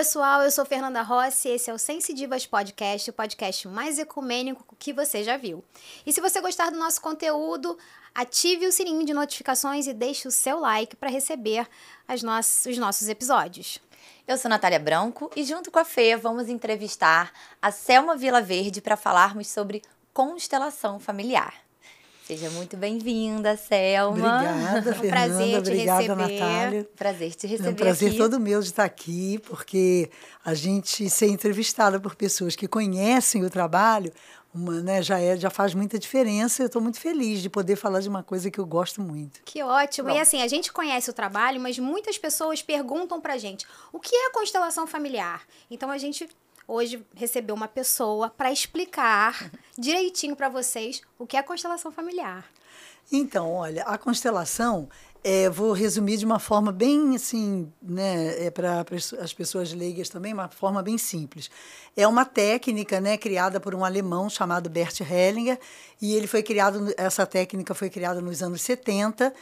pessoal, eu sou Fernanda Rossi e esse é o Sense Divas Podcast, o podcast mais ecumênico que você já viu. E se você gostar do nosso conteúdo, ative o sininho de notificações e deixe o seu like para receber os nossos episódios. Eu sou Natália Branco e junto com a Fê vamos entrevistar a Selma Vila Verde para falarmos sobre constelação familiar. Seja muito bem-vinda, Selma. Obrigada, É um Fernanda. prazer te Obrigada, receber. Natália. Prazer te É receber um prazer aqui. todo meu de estar aqui, porque a gente ser entrevistada por pessoas que conhecem o trabalho, uma, né, já, é, já faz muita diferença. Eu estou muito feliz de poder falar de uma coisa que eu gosto muito. Que ótimo. Bom. E assim, a gente conhece o trabalho, mas muitas pessoas perguntam pra gente o que é constelação familiar. Então a gente hoje recebeu uma pessoa para explicar direitinho pra vocês o que é constelação familiar. Então, olha, a constelação, é, vou resumir de uma forma bem assim, né, é para as pessoas leigas também, uma forma bem simples. É uma técnica, né, criada por um alemão chamado Bert Hellinger, e ele foi criado, essa técnica foi criada nos anos 70,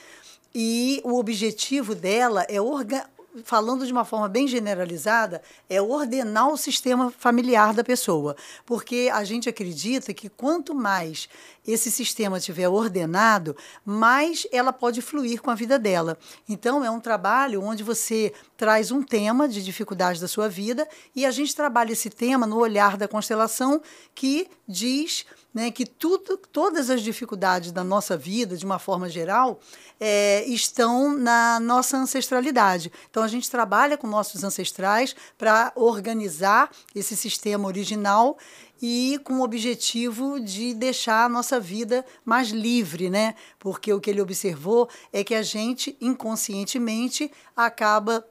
e o objetivo dela é orga falando de uma forma bem generalizada, é ordenar o sistema familiar da pessoa. Porque a gente acredita que quanto mais esse sistema estiver ordenado, mais ela pode fluir com a vida dela. Então, é um trabalho onde você traz um tema de dificuldade da sua vida e a gente trabalha esse tema no olhar da constelação que diz né, que tudo, todas as dificuldades da nossa vida, de uma forma geral, é, estão na nossa ancestralidade. Então, a gente trabalha com nossos ancestrais para organizar esse sistema original e com o objetivo de deixar a nossa vida mais livre, né? Porque o que ele observou é que a gente inconscientemente acaba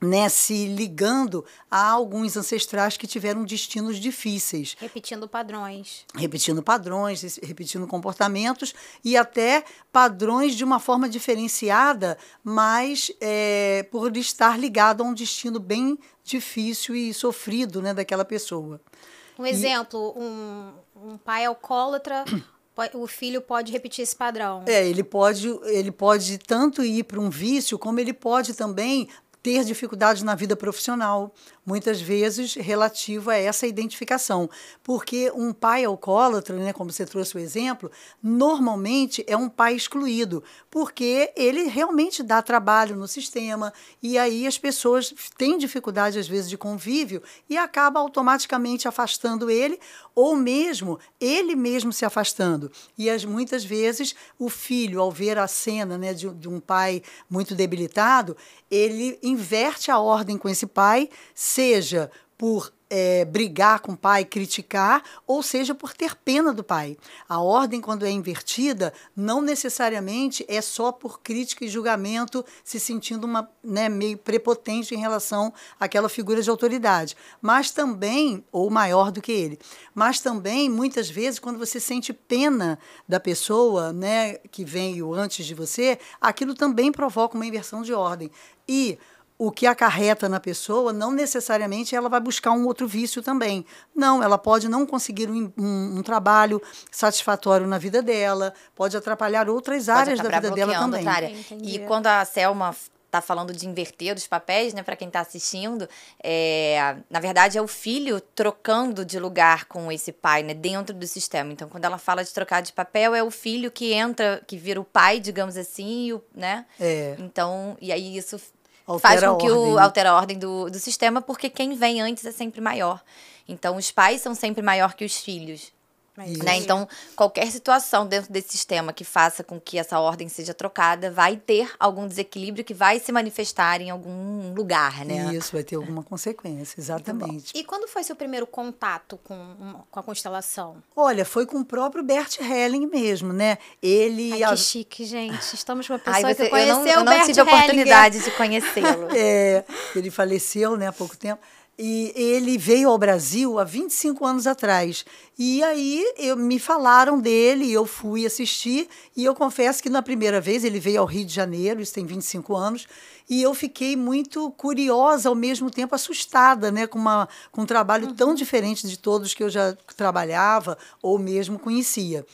né, se ligando a alguns ancestrais que tiveram destinos difíceis Repetindo padrões. repetindo padrões, repetindo comportamentos e até padrões de uma forma diferenciada, mas é, por estar ligado a um destino bem difícil e sofrido né, daquela pessoa. Um exemplo, um, um pai alcoólatra, o filho pode repetir esse padrão. É, ele pode, ele pode tanto ir para um vício, como ele pode também ter dificuldades na vida profissional, muitas vezes relativo a essa identificação. Porque um pai alcoólatra, né, como você trouxe o exemplo, normalmente é um pai excluído, porque ele realmente dá trabalho no sistema e aí as pessoas têm dificuldade, às vezes, de convívio e acaba automaticamente afastando ele, ou mesmo ele mesmo se afastando. E as, muitas vezes o filho, ao ver a cena né, de, de um pai muito debilitado, ele inverte a ordem com esse pai, seja por é, brigar com o pai, criticar, ou seja, por ter pena do pai. A ordem, quando é invertida, não necessariamente é só por crítica e julgamento, se sentindo uma, né, meio prepotente em relação àquela figura de autoridade. Mas também, ou maior do que ele, mas também, muitas vezes, quando você sente pena da pessoa né, que veio antes de você, aquilo também provoca uma inversão de ordem. E o que acarreta na pessoa, não necessariamente ela vai buscar um outro vício também. Não, ela pode não conseguir um, um, um trabalho satisfatório na vida dela, pode atrapalhar outras Pode áreas da vida dela também. E quando a Selma tá falando de inverter os papéis, né, para quem tá assistindo, é, na verdade é o filho trocando de lugar com esse pai, né, dentro do sistema. Então, quando ela fala de trocar de papel, é o filho que entra, que vira o pai, digamos assim, e o, né? É. Então, e aí isso Altera faz com que ordem, o né? altera a ordem do, do sistema, porque quem vem antes é sempre maior. Então, os pais são sempre maior que os filhos. É isso Né? Então, qualquer situação dentro desse sistema que faça com que essa ordem seja trocada vai ter algum desequilíbrio que vai se manifestar em algum lugar, né? Isso, vai ter alguma consequência, exatamente. E quando foi seu primeiro contato com, com a constelação? Olha, foi com o próprio Bert Helling mesmo, né? Ele. Ai, a- que chique, gente. Estamos com uma pessoa Ai, que você, eu conheceu não, eu não Bert tive a oportunidade de conhecê-lo. É, ele faleceu né, há pouco tempo. E ele veio ao Brasil há 25 anos atrás. E aí eu, me falaram dele, eu fui assistir. E eu confesso que na primeira vez ele veio ao Rio de Janeiro, isso tem 25 anos, e eu fiquei muito curiosa, ao mesmo tempo assustada, né, com, uma, com um trabalho tão diferente de todos que eu já trabalhava ou mesmo conhecia.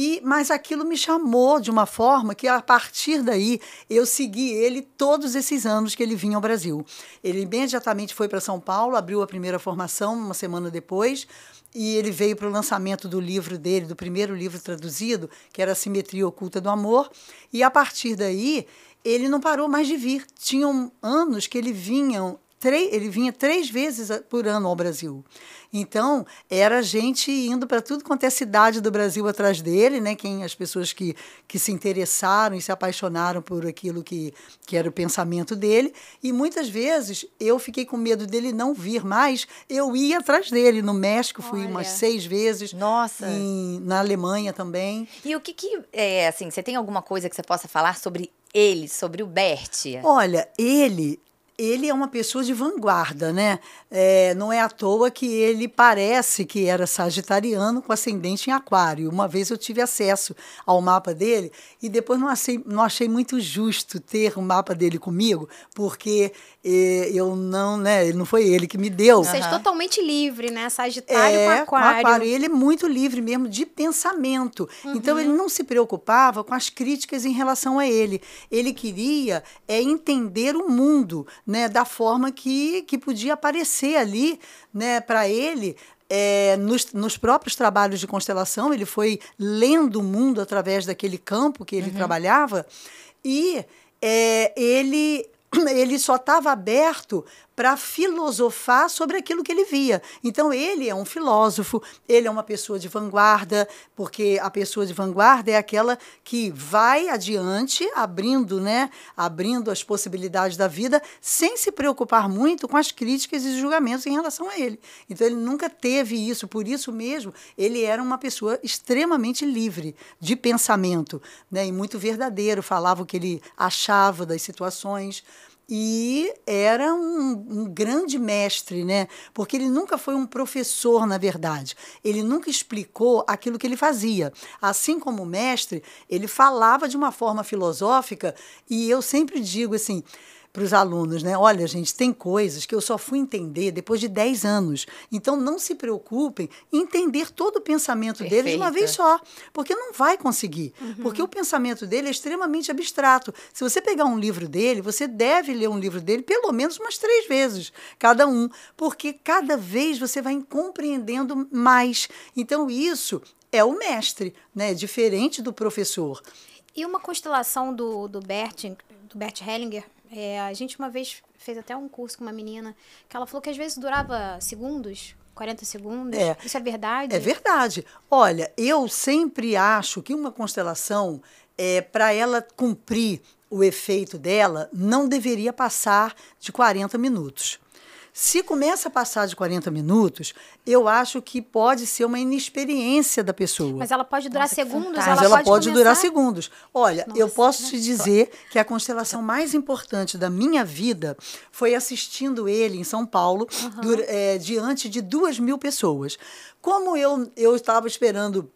E, mas aquilo me chamou de uma forma que, a partir daí, eu segui ele todos esses anos que ele vinha ao Brasil. Ele imediatamente foi para São Paulo, abriu a primeira formação uma semana depois, e ele veio para o lançamento do livro dele, do primeiro livro traduzido, que era a Simetria Oculta do Amor. E a partir daí, ele não parou mais de vir. Tinham anos que ele vinha, ele vinha três vezes por ano ao Brasil. Então, era gente indo para tudo quanto é cidade do Brasil atrás dele, né? Quem as pessoas que, que se interessaram e se apaixonaram por aquilo que, que era o pensamento dele. E muitas vezes eu fiquei com medo dele não vir mais, eu ia atrás dele. No México fui Olha. umas seis vezes. Nossa! Em, na Alemanha também. E o que que é assim? Você tem alguma coisa que você possa falar sobre ele, sobre o Bert? Olha, ele ele é uma pessoa de vanguarda, né? É, não é à toa que ele parece que era sagitariano com ascendente em aquário. Uma vez eu tive acesso ao mapa dele e depois não achei, não achei muito justo ter o mapa dele comigo, porque eu não, né? Não foi ele que me deu. Você é totalmente livre, né? Sagitário é, com aquário. Com aquário. Ele é muito livre mesmo de pensamento. Uhum. Então ele não se preocupava com as críticas em relação a ele. Ele queria é entender o mundo né, da forma que, que podia aparecer ali né, para ele é, nos, nos, próprios trabalhos de constelação, ele foi lendo o mundo através daquele campo que ele uhum. trabalhava, e é, ele, ele só estava aberto para filosofar sobre aquilo que ele via. Então, ele é um filósofo, ele é uma pessoa de vanguarda, porque a pessoa de vanguarda é aquela que vai adiante, abrindo, né, abrindo as possibilidades da vida, sem se preocupar muito com as críticas e julgamentos em relação a ele. Então, ele nunca teve isso, por isso mesmo, ele era uma pessoa extremamente livre de pensamento, né, e muito verdadeiro, falava o que ele achava das situações e era um, um, grande mestre, né? Porque ele nunca foi um professor, na verdade. Ele nunca explicou aquilo que ele fazia. Assim como mestre, ele falava de uma forma filosófica e eu sempre digo assim para os alunos, né? Olha, gente, tem coisas que eu só fui entender depois de 10 anos. Então, não se preocupem em entender todo o pensamento Perfeito. dele de uma vez só, porque não vai conseguir. Uhum. Porque o pensamento dele é extremamente abstrato. Se você pegar um livro dele, você deve ler um livro dele pelo menos umas três vezes, cada um, porque cada vez você vai compreendendo mais. Então, isso é o mestre, né? Diferente do professor. E uma constelação do, do Bert, do Bert Hellinger, é, a gente uma vez fez até um curso com uma menina que ela falou que às vezes durava segundos, 40 segundos. É, Isso é verdade? É verdade. Olha, eu sempre acho que uma constelação, é, para ela cumprir o efeito dela, não deveria passar de 40 minutos. Se começa a passar de 40 minutos, eu acho que pode ser uma inexperiência da pessoa. Mas ela pode durar Nossa, segundos, ela, Mas ela pode, pode durar segundos. Olha, Nossa, eu posso te dizer que a constelação mais importante da minha vida foi assistindo ele em São Paulo, uhum. é, diante de duas mil pessoas. Como eu, eu estava esperando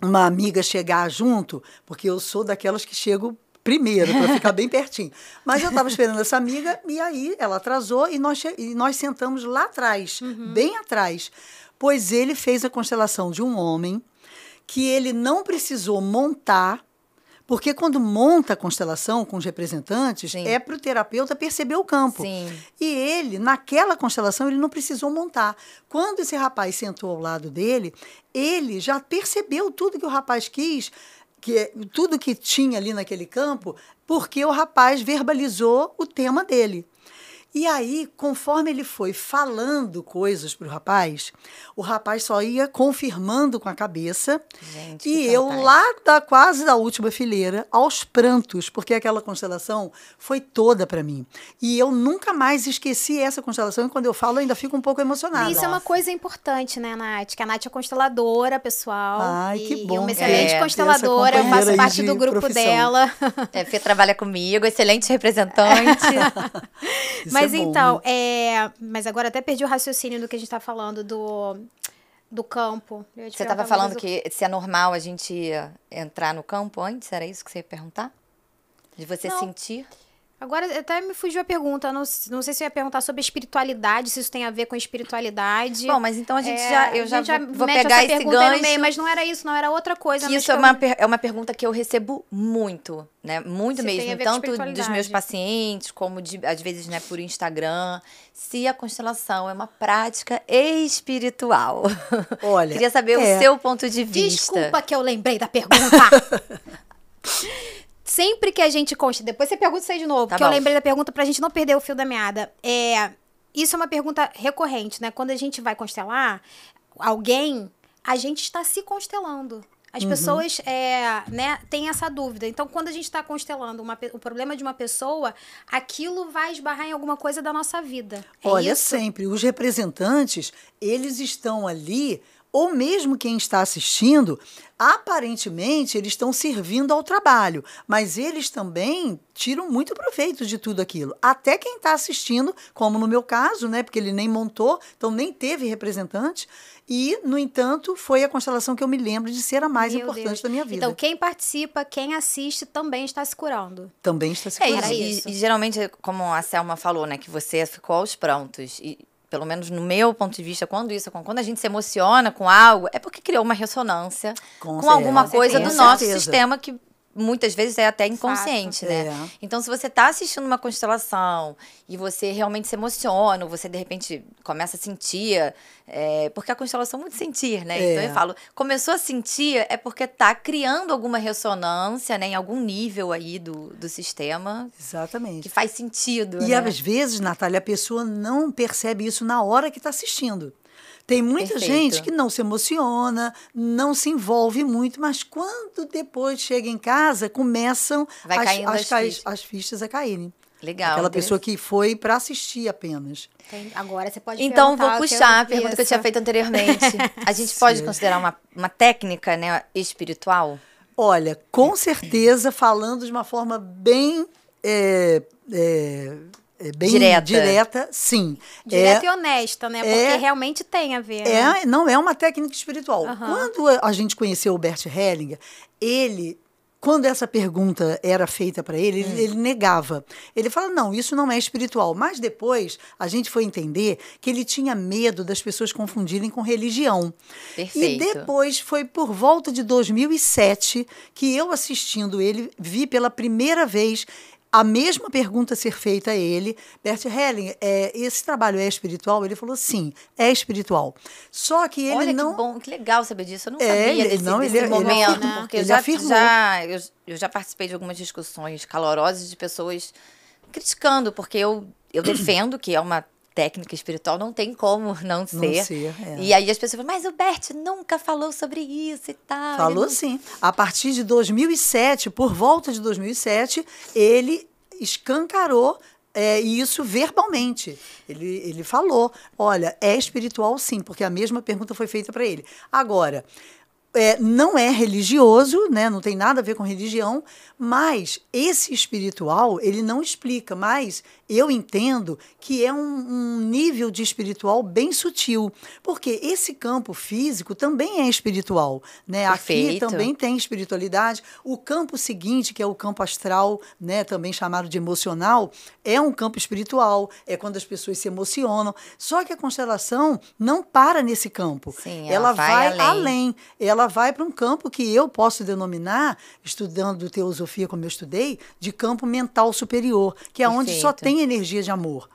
uma amiga chegar junto, porque eu sou daquelas que chego primeiro, para ficar bem pertinho. Mas eu estava esperando essa amiga e aí ela atrasou e nós, e nós sentamos lá atrás, uhum. bem atrás. Pois ele fez a constelação de um homem que ele não precisou montar, porque quando monta a constelação com os representantes, Sim. é para o terapeuta perceber o campo. Sim. E ele, naquela constelação, ele não precisou montar. Quando esse rapaz sentou ao lado dele, ele já percebeu tudo que o rapaz quis que tudo que tinha ali naquele campo, porque o rapaz verbalizou o tema dele. E aí, conforme ele foi falando coisas para o rapaz, o rapaz só ia confirmando com a cabeça. Gente, e eu lá da quase da última fileira, aos prantos, porque aquela constelação foi toda para mim. E eu nunca mais esqueci essa constelação. E quando eu falo, eu ainda fico um pouco emocionada. Isso Nossa. é uma coisa importante, né, Nath? Que a Nath é consteladora, pessoal. Ai, e, que bom. E uma excelente é, consteladora. Eu faço parte do grupo profissão. dela. É, Fê trabalha comigo, excelente representante. Mas mas é então, é, mas agora até perdi o raciocínio do que a gente tá falando do do campo. Você estava falando que se é normal a gente entrar no campo antes, era isso que você ia perguntar? De você Não. sentir? Agora, até me fugiu a pergunta. Não, não sei se eu ia perguntar sobre espiritualidade, se isso tem a ver com espiritualidade. Bom, mas então a gente É, já. Eu a já, gente já vou, pegar essa esse gancho. meio, mas não era isso, não era outra coisa. Isso é eu uma, per- é uma pergunta que eu recebo muito, né? Muito Se mesmo. Tanto dos meus pacientes, como de, às vezes, né, por Instagram. Se a constelação é uma prática espiritual. Olha, Queria saber é. o seu ponto de vista. Desculpa que eu lembrei da pergunta. Sempre que a gente consta, depois você pergunta isso aí de novo, Tá porque eu bom. lembrei da pergunta pra gente não perder o fio da meada. É, isso é uma pergunta recorrente, né? Quando a gente vai constelar alguém, a gente está se constelando. As Uhum. pessoas é, né, têm essa dúvida. Então, quando a gente está constelando uma o problema de uma pessoa, aquilo vai esbarrar em alguma coisa da nossa vida. É Olha, isso? sempre, os representantes, eles estão ali, ou mesmo quem está assistindo, aparentemente eles estão servindo ao trabalho, mas eles também tiram muito proveito de tudo aquilo. Até quem está assistindo, como no meu caso, né, porque ele nem montou, então nem teve representante, e, no entanto, foi a constelação que eu me lembro de ser a mais Meu importante Deus. da minha vida. Então, quem participa, quem assiste, também está se curando. também está se É, curando. Era e, e geralmente, como a Selma falou, né, que você ficou aos prontos. E pelo menos no meu ponto de vista, quando isso quando a gente se emociona com algo, é porque criou uma ressonância Com com, alguma coisa do nosso sistema que muitas vezes é até inconsciente, né? É. Então, se você está assistindo uma constelação e você realmente se emociona, ou você de repente começa a sentir, é, porque a constelação é muito sentir, né? É. Então eu falo, começou a sentir é porque tá criando alguma ressonância, né, em algum nível aí do, do sistema Exatamente. que faz sentido. E né? às vezes, Natália, a pessoa não percebe isso na hora que está assistindo. Tem muita Perfeito. gente que não se emociona, não se envolve muito, mas quando depois chega em casa, começam Vai as, as, as fichas. as fichas a caírem. Legal. Aquela pessoa que foi para assistir apenas. Tem- Agora você pode Então, vou o que puxar a pergunta que eu isso. tinha feito anteriormente. A gente pode considerar uma, uma técnica né, espiritual? Olha, com certeza, falando de uma forma bem. é, é, é, bem Direta. direta, sim. Direta É- e honesta, né? é- Porque realmente tem a ver. né? É, não é uma técnica espiritual. Aham. Quando a- a gente conheceu o Bert Hellinger, ele, quando essa pergunta era feita para ele, Hum. ele, ele negava. Ele fala: não, isso não é espiritual. Mas depois a gente foi entender que ele tinha medo das pessoas confundirem com religião. Perfeito. E depois foi por volta de 2007 que eu assistindo ele vi pela primeira vez a mesma pergunta ser feita a ele, Bert Hellinger, é, esse trabalho é espiritual? Ele falou sim, é espiritual. Só que ele Olha não que bom, que legal saber disso. Eu não É, sabia ele- desse, não, desse ele- ele momento, afirmou, porque ele já, afirmou. já eu, eu já participei de algumas discussões calorosas de pessoas criticando, porque eu, eu defendo que é uma técnica espiritual, não tem como não ser. ser, é. E aí as pessoas falam, mas o Bert nunca falou sobre isso e tal. Falou não- sim. A partir de 2007, por volta de 2007, ele escancarou é, isso verbalmente. Ele, ele falou: olha, é espiritual sim, porque a mesma pergunta foi feita para ele. Agora. É, não é religioso, né? não tem nada a ver com religião, mas esse espiritual ele não explica. Mas eu entendo que é um, um nível de espiritual bem sutil, porque esse campo físico também é espiritual, né? Aqui Perfeito. também tem espiritualidade. O campo seguinte, que é o campo astral, né, também chamado de emocional, é um campo espiritual, é quando as pessoas se emocionam. Só que a constelação não para nesse campo. Sim, ela, ela vai vai, além. além. Ela vai para um campo que eu posso denominar, estudando teosofia como eu estudei, de campo mental superior, que é onde só Perfeito. tem energia de amor.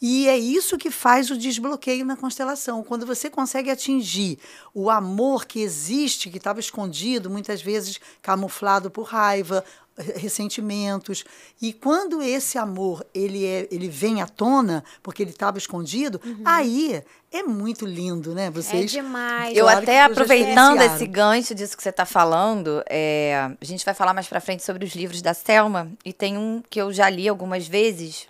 E é isso que faz o desbloqueio na constelação. Quando você consegue atingir o amor que existe, que estava escondido, muitas vezes camuflado por raiva, re- ressentimentos. E quando esse amor ele, é, ele vem à tona, porque ele estava escondido, aí é muito lindo, né? É Vocês demais. Eu Claro até aproveitando esse gancho disso que você está falando, é, a gente vai falar mais pra frente sobre os livros da Selma e tem um que eu já li algumas vezes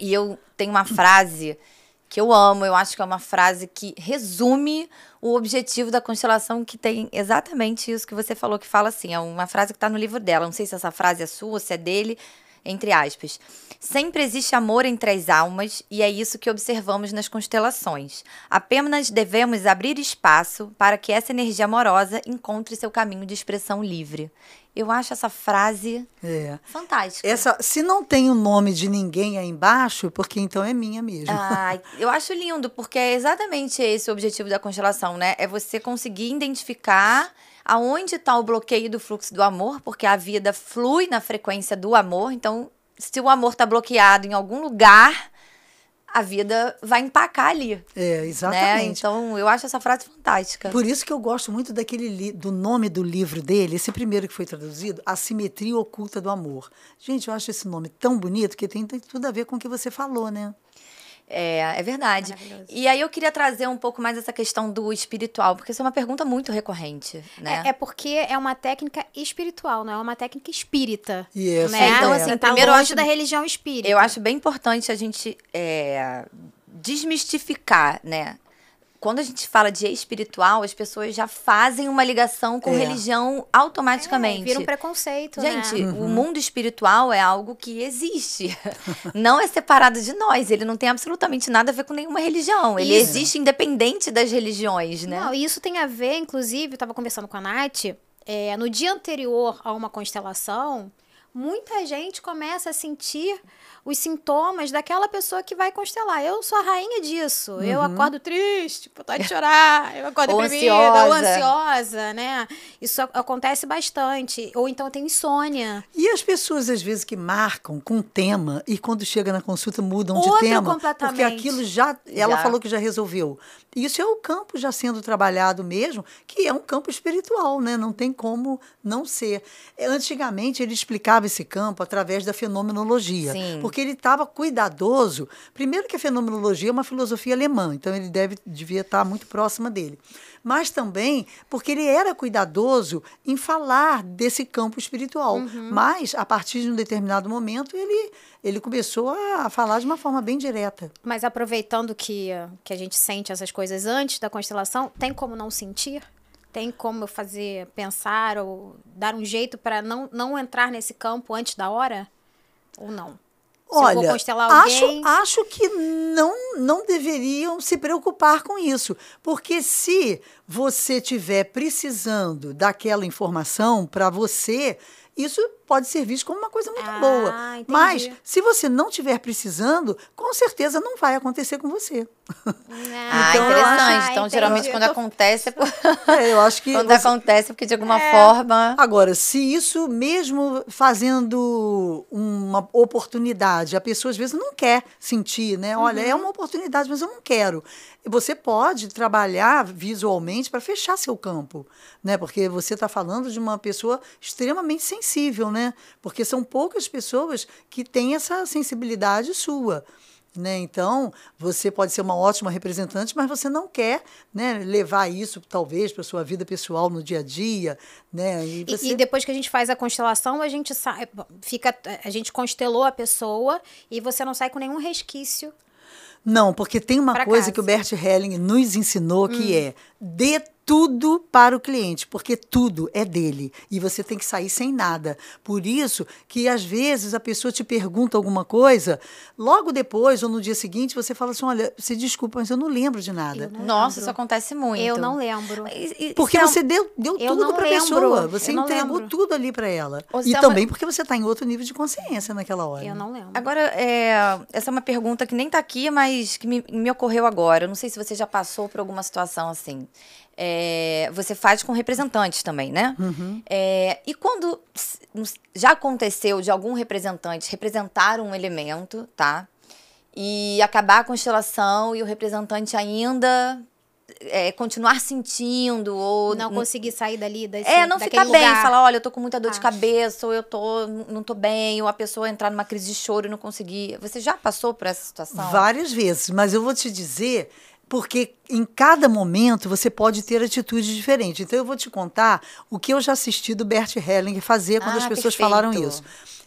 e eu tenho uma frase que eu amo, eu acho que é uma frase que resume o objetivo da constelação que tem exatamente isso que você falou que fala assim, é uma frase que está no livro dela, não sei se essa frase é sua, se é dele, entre aspas. Sempre existe amor entre as almas e é isso que observamos nas constelações. Apenas devemos abrir espaço para que essa energia amorosa encontre seu caminho de expressão livre. Eu acho essa frase É. fantástica. Essa, se não tem o nome de ninguém aí embaixo, porque então é minha mesmo. Ai, eu acho lindo, porque é exatamente esse o objetivo da constelação, né? É você conseguir identificar aonde está o bloqueio do fluxo do amor, porque a vida flui na frequência do amor. Então, se o amor está bloqueado em algum lugar, a vida vai empacar ali. É, Né? exatamente. Então, eu acho essa frase fantástica. Por isso que eu gosto muito daquele do nome do livro dele, esse primeiro que foi traduzido, A Simetria Oculta do Amor. Gente, eu acho esse nome tão bonito que tem, tem tudo a ver com o que você falou, né? É, é verdade. E aí eu queria trazer um pouco mais essa questão do espiritual, porque isso é uma pergunta muito recorrente, né? É, é porque é uma técnica espiritual, não é uma técnica espírita. Isso, né? é. Então, assim, tá Primeiro, eu longe acho- da religião espírita. Eu acho bem importante a gente é, desmistificar, né? Quando a gente fala de espiritual, as pessoas já fazem uma ligação com É. religião É, automaticamente. vira um preconceito, Gente, né? o mundo espiritual é algo que existe. Não é separado de nós. Ele não tem absolutamente nada a ver com nenhuma religião. Ele Isso. existe independente das religiões, né? Não, e isso tem a ver, inclusive, eu estava conversando com a Nath, é, no dia anterior a uma constelação, muita gente começa a sentir os sintomas daquela pessoa que vai constelar. Eu sou a rainha disso. Eu acordo triste, vontade de chorar, eu acordo Ou deprimida, ou ansiosa. ansiosa, né? Isso ac- acontece bastante. Ou então tenho insônia. E as pessoas, às vezes, que marcam com tema e quando chega na consulta mudam de Outra tema. Porque completamente. aquilo já. Ela Já. falou que já resolveu. Isso é o campo já sendo trabalhado mesmo, que é um campo espiritual, né? Não tem como não ser. É, Antigamente ele explicava esse campo através da fenomenologia. Sim. Porque ele estava cuidadoso. Primeiro que a fenomenologia é uma filosofia alemã, então ele deve, devia estar muito próxima dele. Mas também porque ele era cuidadoso em falar desse campo espiritual. Mas, a partir de um determinado momento, ele, ele começou a falar de uma forma bem direta. Mas aproveitando que, que a gente sente essas coisas antes da constelação, tem como não sentir? Tem como fazer, pensar ou dar um jeito para não, não entrar nesse campo antes da hora? Ou não? Olha, acho, acho que não, não deveriam se preocupar com isso. Porque se você estiver precisando daquela informação para você, isso pode ser visto como uma coisa muito Ah, boa. entendi. Mas, se você não estiver precisando, com certeza não vai acontecer com você. Ah, Então, interessante. acho- então, ah, geralmente, quando Eu tô- acontece, é por- É, eu acho que. quando você- acontece, é porque de alguma É. forma. Agora, se isso mesmo fazendo uma oportunidade, a pessoa às vezes não quer sentir, né? Olha, Uhum. é uma oportunidade, mas eu não quero. Você pode trabalhar visualmente para fechar seu campo, né? Porque você está falando de uma pessoa extremamente sensível, né? Porque são poucas pessoas que têm essa sensibilidade sua. Né? Então, você pode ser uma ótima representante, mas você não quer né, levar isso, talvez, para a sua vida pessoal no dia a dia. Né? E E- você... E, depois que a gente faz a constelação, a gente sai, fica, a gente constelou a pessoa e você não sai com nenhum resquício. Não, porque tem uma coisa casa. que o Bert Helling nos ensinou que é dê tudo para o cliente, porque tudo é dele e você tem que sair sem nada. Por isso que às vezes a pessoa te pergunta alguma coisa, logo depois ou no dia seguinte você fala assim, olha, se desculpa, mas eu não lembro de nada. Eu não Nossa, lembro. isso acontece muito. Eu não lembro. E- e- Porque um- você deu, deu Eu tudo para a pessoa, você entregou lembro. tudo ali para ela. Ô, E também porque você está em outro nível de consciência naquela hora. Eu não lembro. Agora, é, essa é uma pergunta que nem tá aqui, mas que me, me ocorreu agora. Eu não sei se você já passou por alguma situação assim. É, você faz com representantes também, né? É, e quando já aconteceu de algum representante representar um elemento, tá? E acabar a constelação e o representante ainda é, continuar sentindo ou não consegui sair dali desse, é, não ficar bem, lugar. falar, olha, eu tô com muita dor de Ah. cabeça, ou eu tô, não tô bem, ou a pessoa entrar numa crise de choro e não conseguir. Você já passou por essa situação? Várias vezes, mas eu vou te dizer, porque em cada momento você pode ter atitudes diferentes. Então eu vou te contar o que eu já assisti do Bert Hellinger fazer quando Ah, as pessoas perfeito. falaram isso.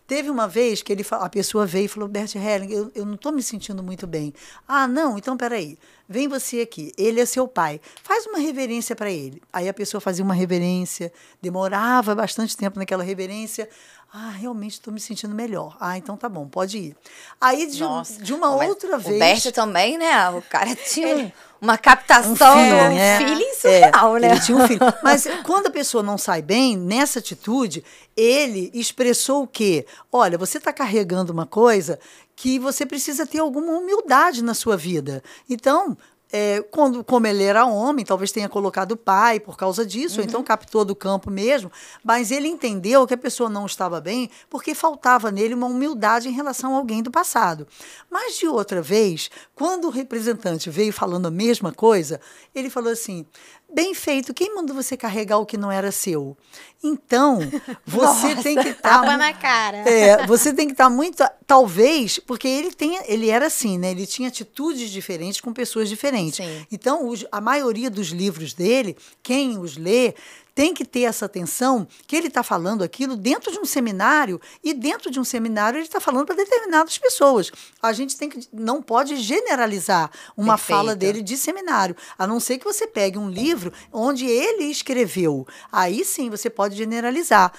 Teve uma vez que ele, a pessoa veio e falou, Bert Hellinger, eu, eu não estou me sentindo muito bem. Ah, não, então peraí. vem você aqui, ele é seu pai, faz uma reverência para ele. Aí a pessoa fazia uma reverência, demorava bastante tempo naquela reverência. Ah, realmente estou me sentindo melhor. Ah, então tá bom, pode ir. Aí de, Nossa. de uma Mas outra o vez. Bert também, né? O cara tinha um- uma captação Um feeling, é. feeling surreal, É, né? Ele tinha um filho. Mas quando a pessoa não sai bem, nessa atitude, ele expressou o quê? Olha, você está carregando uma coisa que você precisa ter alguma humildade na sua vida. Então. É, quando, como ele era homem, talvez tenha colocado o pai por causa disso, ou então captou do campo mesmo, mas ele entendeu que a pessoa não estava bem porque faltava nele uma humildade em relação a alguém do passado. Mas de outra vez, quando o representante veio falando a mesma coisa, ele falou assim: bem feito, quem mandou você carregar o que não era seu? Então, você tem que estar. Tapa na cara. É, você tem que estar muito. Talvez, porque ele tem, ele era assim, né? Ele tinha atitudes diferentes com pessoas diferentes. Sim. Então, os- a maioria dos livros dele, quem os lê, tem que ter essa atenção que ele está falando aquilo dentro de um seminário e dentro de um seminário ele está falando para determinadas pessoas. A gente tem que não pode generalizar uma Perfeito. fala dele de seminário, a não ser que você pegue um livro onde ele escreveu. Aí sim você pode generalizar.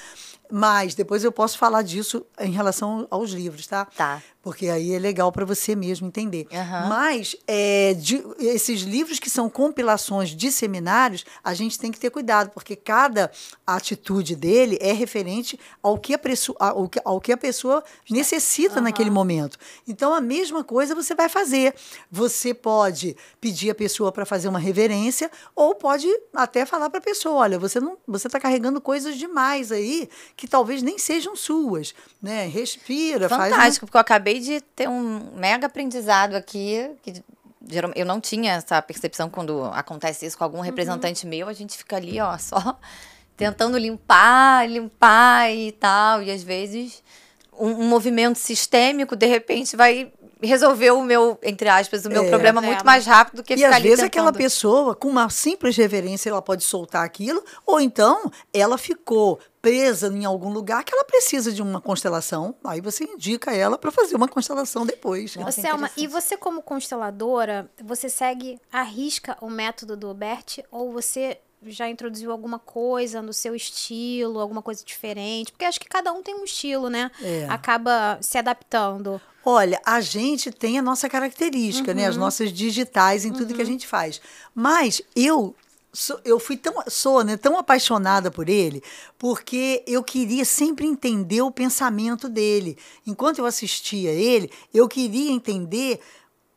Mas depois eu posso falar disso em relação aos livros, tá? Tá. Porque aí é legal para você mesmo entender. Aham. Mas é, de- esses livros que são compilações de seminários, a gente tem que ter cuidado, porque cada atitude dele é referente ao que a, presso- ao que, ao que a pessoa necessita naquele momento. Então, a mesma coisa você vai fazer. Você pode pedir a pessoa para fazer uma reverência, ou pode até falar para a pessoa: olha, você não, você está carregando coisas demais aí que talvez nem sejam suas. Né? Respira, faz. uma- Fantástico, porque eu acabei de ter um mega aprendizado aqui. Que, eu não tinha essa percepção quando acontece isso com algum representante meu. A gente fica ali, ó, só tentando limpar, limpar e tal. E às vezes um, um movimento sistêmico, de repente, vai resolver o meu, entre aspas, o meu É. problema É, muito mais rápido do que E ficar às ali vezes tentando. aquela pessoa, com uma simples reverência, ela pode soltar aquilo, ou então ela ficou presa em algum lugar que ela precisa de uma constelação, aí você indica ela para fazer uma constelação depois. Nossa, Ô, Selma, e interessante. você como consteladora, você segue à risca o método do Bert ou você já introduziu alguma coisa no seu estilo, alguma coisa diferente? Porque acho que cada um tem um estilo, né? É. Acaba se adaptando. Olha, a gente tem a nossa característica, né? As nossas digitais em tudo que a gente faz. Mas eu sou, eu fui tão sou, né, tão apaixonada por ele, porque eu queria sempre entender o pensamento dele. Enquanto eu assistia ele, eu queria entender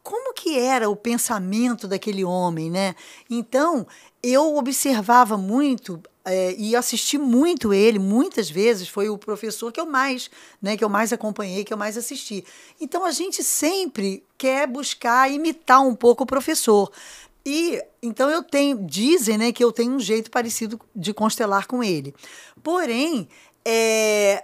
como que era o pensamento daquele homem, né? Então, eu observava muito eh, e assisti muito ele, muitas vezes, foi o professor que eu mais, né, que eu mais acompanhei, que eu mais assisti. Então, a gente sempre quer buscar imitar um pouco o professor. E então eu tenho, dizem, né, que eu tenho um jeito parecido de constelar com ele. Porém, é,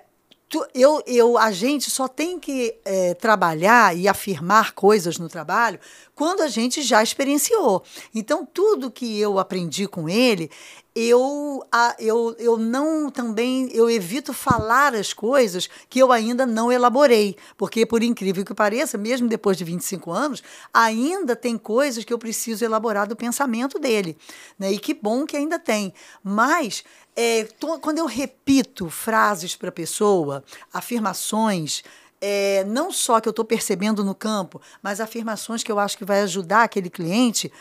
tu- eu, eu, a gente só tem que é, trabalhar e afirmar coisas no trabalho quando a gente já experienciou. Então, tudo que eu aprendi com ele, eu, a, eu, eu não também, eu evito falar as coisas que eu ainda não elaborei. Porque, por incrível que pareça, mesmo depois de 25 anos, ainda tem coisas que eu preciso elaborar do pensamento dele. Né? E que bom que ainda tem. Mas é, to- quando eu repito frases para a pessoa, afirmações, é, não só que eu estou percebendo no campo, mas afirmações que eu acho que vai ajudar aquele cliente,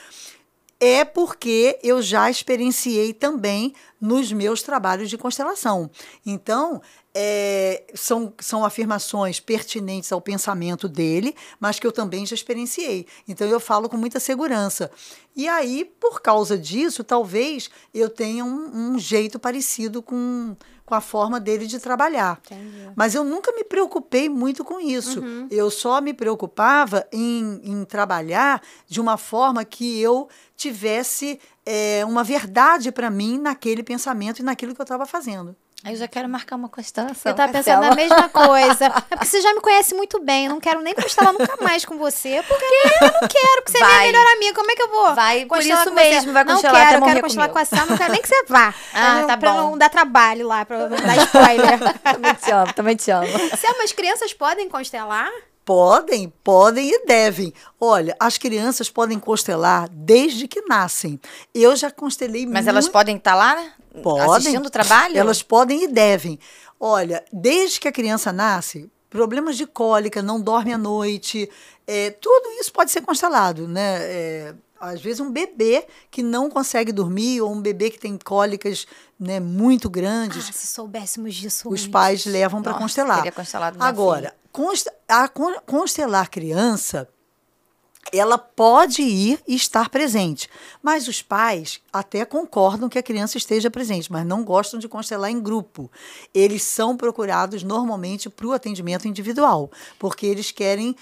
é porque eu já experienciei também nos meus trabalhos de constelação. Então, é, são, são afirmações pertinentes ao pensamento dele, mas que eu também já experienciei. Então, eu falo com muita segurança. E aí, por causa disso, talvez eu tenha um, um jeito parecido com, com a forma dele de trabalhar. Entendi. Mas eu nunca me preocupei muito com isso. Eu só me preocupava em, em trabalhar de uma forma que eu tivesse é, uma verdade para mim naquele pensamento e naquilo que eu estava fazendo. Aí eu já quero marcar uma constelação. Eu tava pensando na mesma coisa. É porque você já me conhece muito bem. Eu não quero nem constelar nunca mais com você. Porque eu não quero, porque você é Vai. minha melhor amiga. Como é que eu vou? Vai, por isso com você? mesmo, vai Não constelar quero, até eu quero constelar comigo. com a Sal, não quero nem que você vá. Ah, pra não, tá pra bom. não dar trabalho lá, pra não dar spoiler. também te amo, também te amo. Selma, as crianças podem constelar? Podem, podem e devem. Olha, as crianças podem constelar desde que nascem. Eu já constelei Mas elas podem estar lá né? Podem. assistindo o trabalho? Elas podem e devem. Olha, desde que a criança nasce, problemas de cólica, não dorme à noite, é, tudo isso pode ser constelado, né? É, às vezes um bebê que não consegue dormir ou um bebê que tem cólicas né, muito grandes. Ah, se soubéssemos disso. Os pais levam para constelar. Agora, const, a, con- constelar criança, ela pode ir e estar presente. Mas os pais até concordam que a criança esteja presente, mas não gostam de constelar em grupo. Eles são procurados normalmente para o atendimento individual, porque eles querem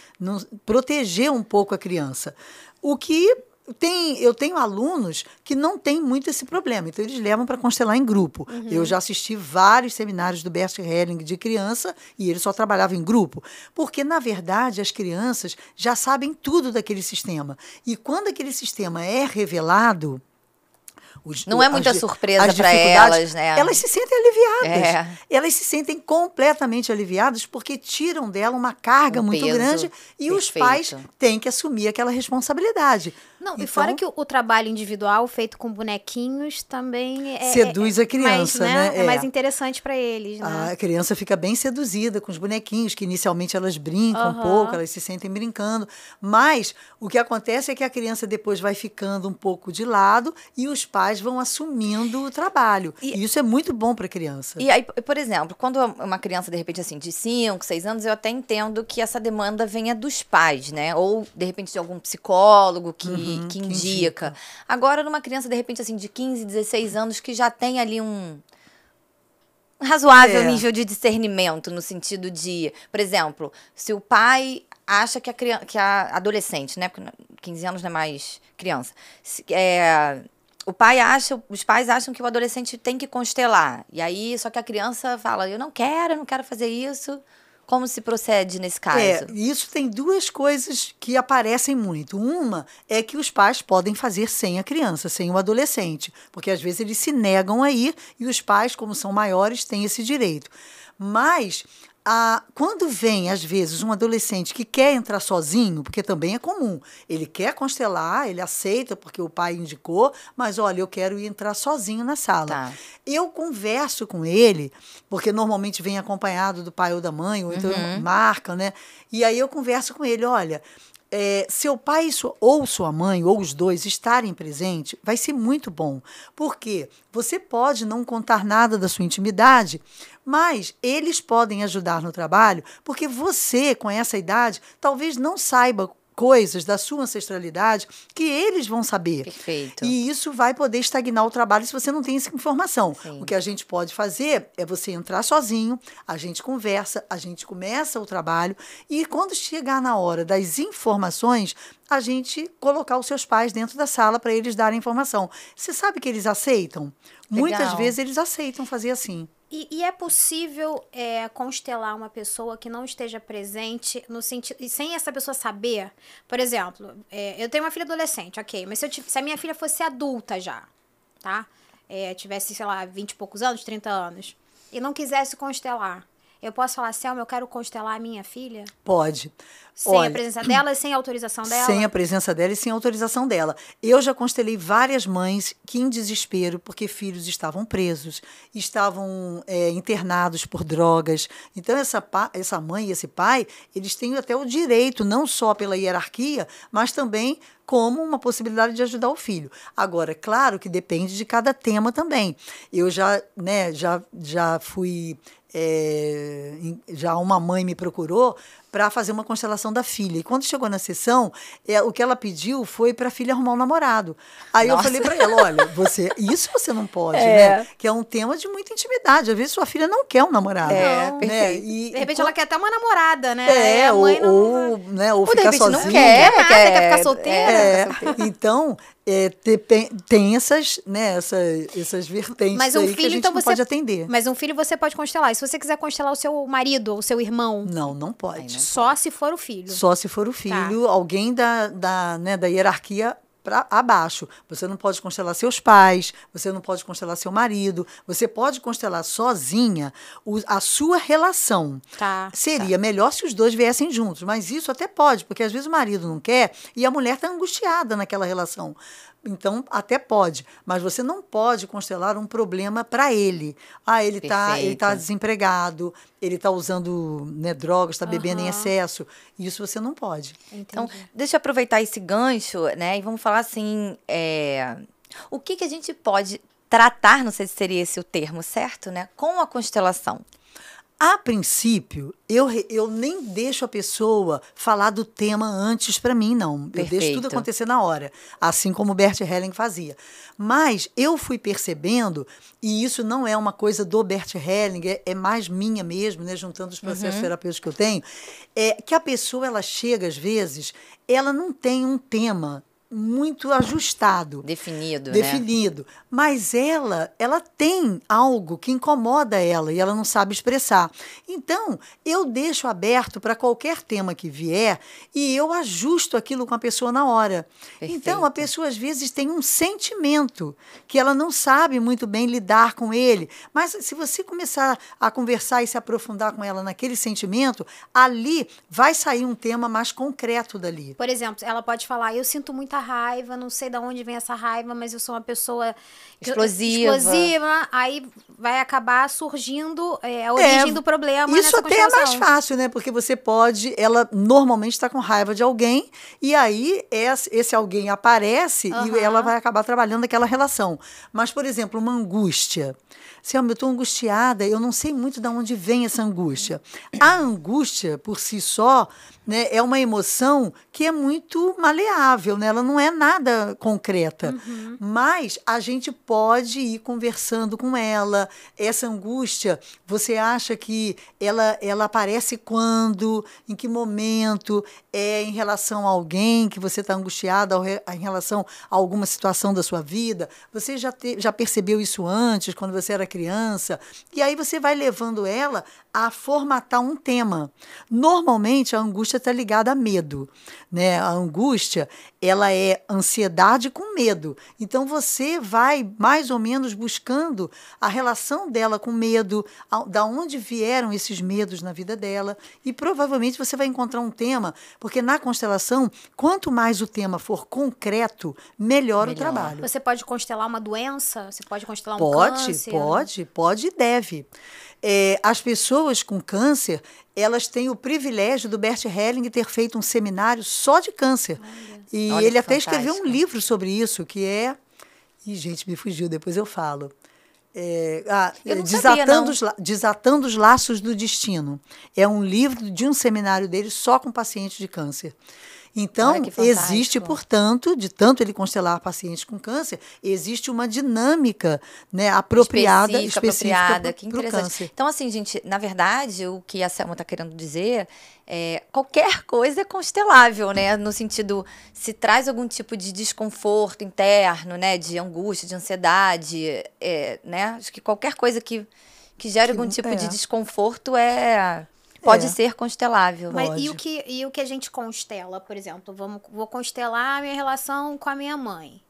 proteger um pouco a criança. O que tem, eu tenho alunos que não têm muito esse problema, então eles levam para constelar em grupo. Eu já assisti vários seminários do Bert Helling de criança e ele só trabalhava em grupo, porque na verdade as crianças já sabem tudo daquele sistema. E quando aquele sistema é revelado, os- Não é muita surpresa as pra dificuldades, elas, né? Elas se sentem aliviadas. É. Elas se sentem completamente aliviadas porque tiram dela uma carga Um muito peso. grande e os Perfeito. pais têm que assumir aquela responsabilidade. Não, e Então, fora que o, o trabalho individual feito com bonequinhos também é, Seduz é- a criança, mais, né? É, É. mais interessante para eles, né? A criança fica bem seduzida com os bonequinhos, que inicialmente elas brincam um Aham. pouco, elas se sentem brincando. Mas o que acontece é que a criança depois vai ficando um pouco de lado e os pais vão assumindo o trabalho. E- E, isso é muito bom para a criança. E aí, por exemplo, quando uma criança, de repente, assim, de 5, 6 anos, eu até entendo que essa demanda venha dos pais, né? Ou, de repente, de algum psicólogo que, Uhum, que que indica. indica. Agora, numa criança, de repente, assim, de 15, 16 anos, que já tem ali um razoável É. nível de discernimento, no sentido de, por exemplo, se o pai acha que a criança, que a adolescente, né? Porque 15 anos não é mais criança. Se- é, o pai acha, os pais acham que o adolescente tem que constelar. E aí, só que a criança fala, eu não quero, eu não quero fazer isso. Como se procede nesse caso? É, isso tem duas coisas que aparecem muito. Uma é que os pais podem fazer sem a criança, sem o adolescente, porque às vezes eles se negam a ir e os pais, como são maiores, têm esse direito. Mas a, quando vem, às vezes, um adolescente que quer entrar sozinho, porque também é comum, ele quer constelar, ele aceita porque o pai indicou, mas olha, eu quero ir entrar sozinho na sala. Tá. Eu converso com ele, porque normalmente vem acompanhado do pai ou da mãe, ou então marca, né? E aí eu converso com ele, olha, é, seu pai ou sua mãe, ou os dois, estarem presentes, vai ser muito bom. Porque você pode não contar nada da sua intimidade, mas eles podem ajudar no trabalho, porque você, com essa idade, talvez não saiba coisas da sua ancestralidade que eles vão saber. Perfeito. E isso vai poder estagnar o trabalho se você não tem essa informação. Sim. O que a gente pode fazer é você entrar sozinho, a gente conversa, a gente começa o trabalho e quando chegar na hora das informações, a gente colocar os seus pais dentro da sala para eles darem informação. Você sabe que eles aceitam? Muitas Legal. vezes eles aceitam fazer assim. E, e é possível é, constelar uma pessoa que não esteja presente no sentido. Sem essa pessoa saber. Por exemplo, é, eu tenho uma filha adolescente, ok. Mas se, eu se a minha filha fosse adulta já, tá? É, tivesse, sei lá, 20 e poucos anos, 30 anos, e não quisesse constelar, eu posso falar, Selma, eu quero constelar a minha filha? Pode. Sem a Olha, presença dela e sem a autorização dela? Sem a presença dela e sem a autorização dela. Eu já constelei várias mães que, em desespero, porque filhos estavam presos, estavam é, internados por drogas. Então, essa, essa mãe e esse pai, eles têm até o direito, não só pela hierarquia, mas também como uma possibilidade de ajudar o filho. Agora, claro que depende de cada tema também. Eu já, né, já, já fui. É, já uma mãe me procurou para fazer uma constelação da filha. E quando chegou na sessão, é, o que ela pediu foi para a filha arrumar um namorado. Aí Nossa. eu falei para ela, olha, você, isso você não pode, É. né? Que é um tema de muita intimidade. Às vezes sua filha não quer um namorado. É, né? E, De repente e ela quer até uma namorada, né? é, ou, não- ou, né, ou Ou ficar repente não sozinha. quer, Quer nada, quer ficar solteira. É, então, é, te- tem essas, né, essa, essas vertentes Mas um aí que a filho, gente então você. pode atender. Mas um filho você pode constelar. E se você quiser constelar o seu marido ou o seu irmão, Não, não pode. Só se for o filho. Só se for o filho, alguém da, da, né, da hierarquia para abaixo. Você não pode constelar seus pais, você não pode constelar seu marido, você pode constelar sozinha o, a sua relação. Tá, Seria melhor se os dois viessem juntos, mas isso até pode, porque às vezes o marido não quer e a mulher está angustiada naquela relação. Então, até pode, mas você não pode constelar um problema para ele. Ah, ele está ele tá Perfeito. desempregado, ele está usando né, drogas, está bebendo em excesso. Isso você não pode. Então, Entendi. deixa eu aproveitar esse gancho, né? E vamos falar assim, é, o que, que a gente pode tratar, não sei se seria esse o termo certo, né? Com a constelação. A princípio, eu, eu nem deixo a pessoa falar do tema antes para mim, não. Eu deixo tudo Perfeito. acontecer na hora, assim como o Bert Helling fazia. Mas eu fui percebendo, e isso não é uma coisa do Bert Helling, é, é mais minha mesmo, né, juntando os processos terapêuticos que eu tenho, é que a pessoa ela chega às vezes, ela não tem um tema muito ajustado Definido, né? definido. Mas ela, ela tem algo que incomoda ela e ela não sabe expressar. Então, eu deixo aberto para qualquer tema que vier e eu ajusto aquilo com a pessoa na hora. Então, a Perfeito. pessoa às vezes tem um sentimento que ela não sabe muito bem lidar com ele. Mas se você começar a conversar e se aprofundar com ela naquele sentimento, ali vai sair um tema mais concreto dali. Por exemplo, ela pode falar: Eu sinto muita raiva, não sei de onde vem essa raiva, mas eu sou uma pessoa Explosiva. explosiva. Aí vai acabar surgindo é, a origem do problema. Isso até é mais fácil, né? Porque você pode, ela normalmente está com raiva de alguém, e aí esse alguém aparece Aham. e ela vai acabar trabalhando aquela relação. Mas, por exemplo, uma angústia. Selma, eu estou angustiada, eu não sei muito de onde vem essa angústia. A angústia, por si só, né, é uma emoção que é muito maleável, né? ela não é nada concreta. Mas a gente pode ir conversando com ela. Essa angústia, você acha que ela, ela aparece quando, em que momento, é em relação a alguém que você está angustiada, em relação a alguma situação da sua vida? Você já, te- já percebeu isso antes, quando você era criança? E aí você vai levando ela a formatar um tema. Normalmente, a angústia está ligada a medo. Né? A angústia, ela é ansiedade com medo. Então, você vai mais ou menos buscando a relação dela com medo, a- da onde vieram esses medos na vida dela. E provavelmente você vai encontrar um tema, porque na constelação, quanto mais o tema for concreto, melhor, o Melhor. trabalho. Você pode constelar uma doença? Você pode constelar um Pode, câncer? pode, pode e deve. É, as pessoas com câncer, elas têm o privilégio do Bert Helling ter feito um seminário só de câncer. E Olha ele até escreveu um fantástico. livro sobre isso, que é. Ih, gente, me fugiu, depois eu falo. É, ah, sabia, Desatando, não. os, Desatando os Laços do Destino. É um livro de um seminário dele só com pacientes de câncer. Então, existe, portanto, de tanto ele constelar pacientes com câncer, existe uma dinâmica né, apropriada, específica, específica apropriada, que interessante. câncer. Então, assim, gente, na verdade, o que a Selma está querendo dizer é qualquer coisa é constelável, né? No sentido, se traz algum tipo de desconforto interno, né? De angústia, de ansiedade, é, né? Acho que qualquer coisa que, que gere Que- algum tipo é. de desconforto é pode É. ser constelável. Mas Pode. e o, que, e o que a gente constela, por exemplo? Vamos, vou constelar a minha relação com a minha mãe.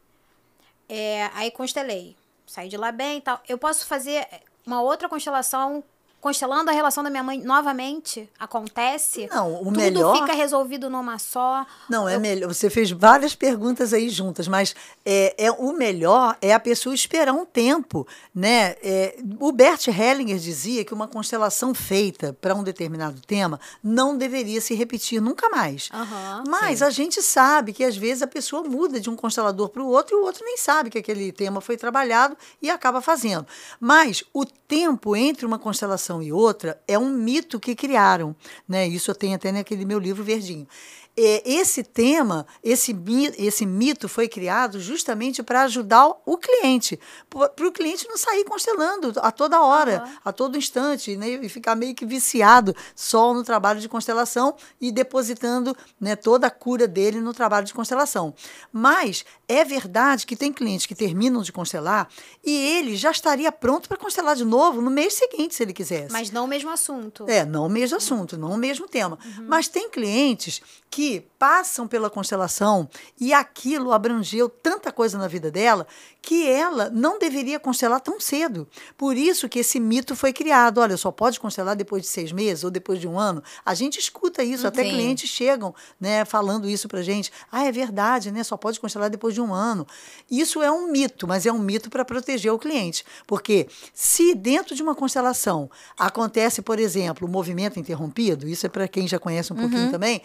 É, aí constelei. Saí de lá bem e tal. Eu posso fazer uma outra constelação constelando a relação da minha mãe novamente? Acontece? Não, o Tudo melhor. fica resolvido numa só. Não, é melhor. Você fez várias perguntas aí juntas, mas é, é o melhor é a pessoa esperar um tempo, né? É, o Bert Hellinger dizia que uma constelação feita para um determinado tema não deveria se repetir nunca mais. Aham. Mas a gente sabe que às vezes a pessoa muda de um constelador para o outro e o outro nem sabe que aquele tema foi trabalhado e acaba fazendo. Mas o tempo entre uma constelação e outra é um mito que criaram, né? Isso eu tenho até naquele meu livro verdinho. É, esse tema, esse, esse mito foi criado justamente para ajudar o cliente, para o cliente não sair constelando a toda hora, Aham. a todo instante, né, e ficar meio que viciado só no trabalho de constelação e depositando né, toda a cura dele no trabalho de constelação. Mas é verdade que tem clientes que terminam de constelar e ele já estaria pronto para constelar de novo no mês seguinte, se ele acontece. Mas não o mesmo assunto. É, não o mesmo assunto, não o mesmo tema. Mas tem clientes que passam pela constelação e aquilo abrangeu tanta coisa na vida dela que ela não deveria constelar tão cedo. Por isso que esse mito foi criado. Olha, só pode constelar depois de seis meses ou depois de um ano. A gente escuta isso, até Sim. clientes chegam né, falando isso pra gente. Ah, é verdade, né? Só pode constelar depois de um ano. Isso é um mito, mas é um mito para proteger o cliente. Porque se dentro de uma constelação acontece, por exemplo, o movimento interrompido, isso é para quem já conhece um pouquinho também,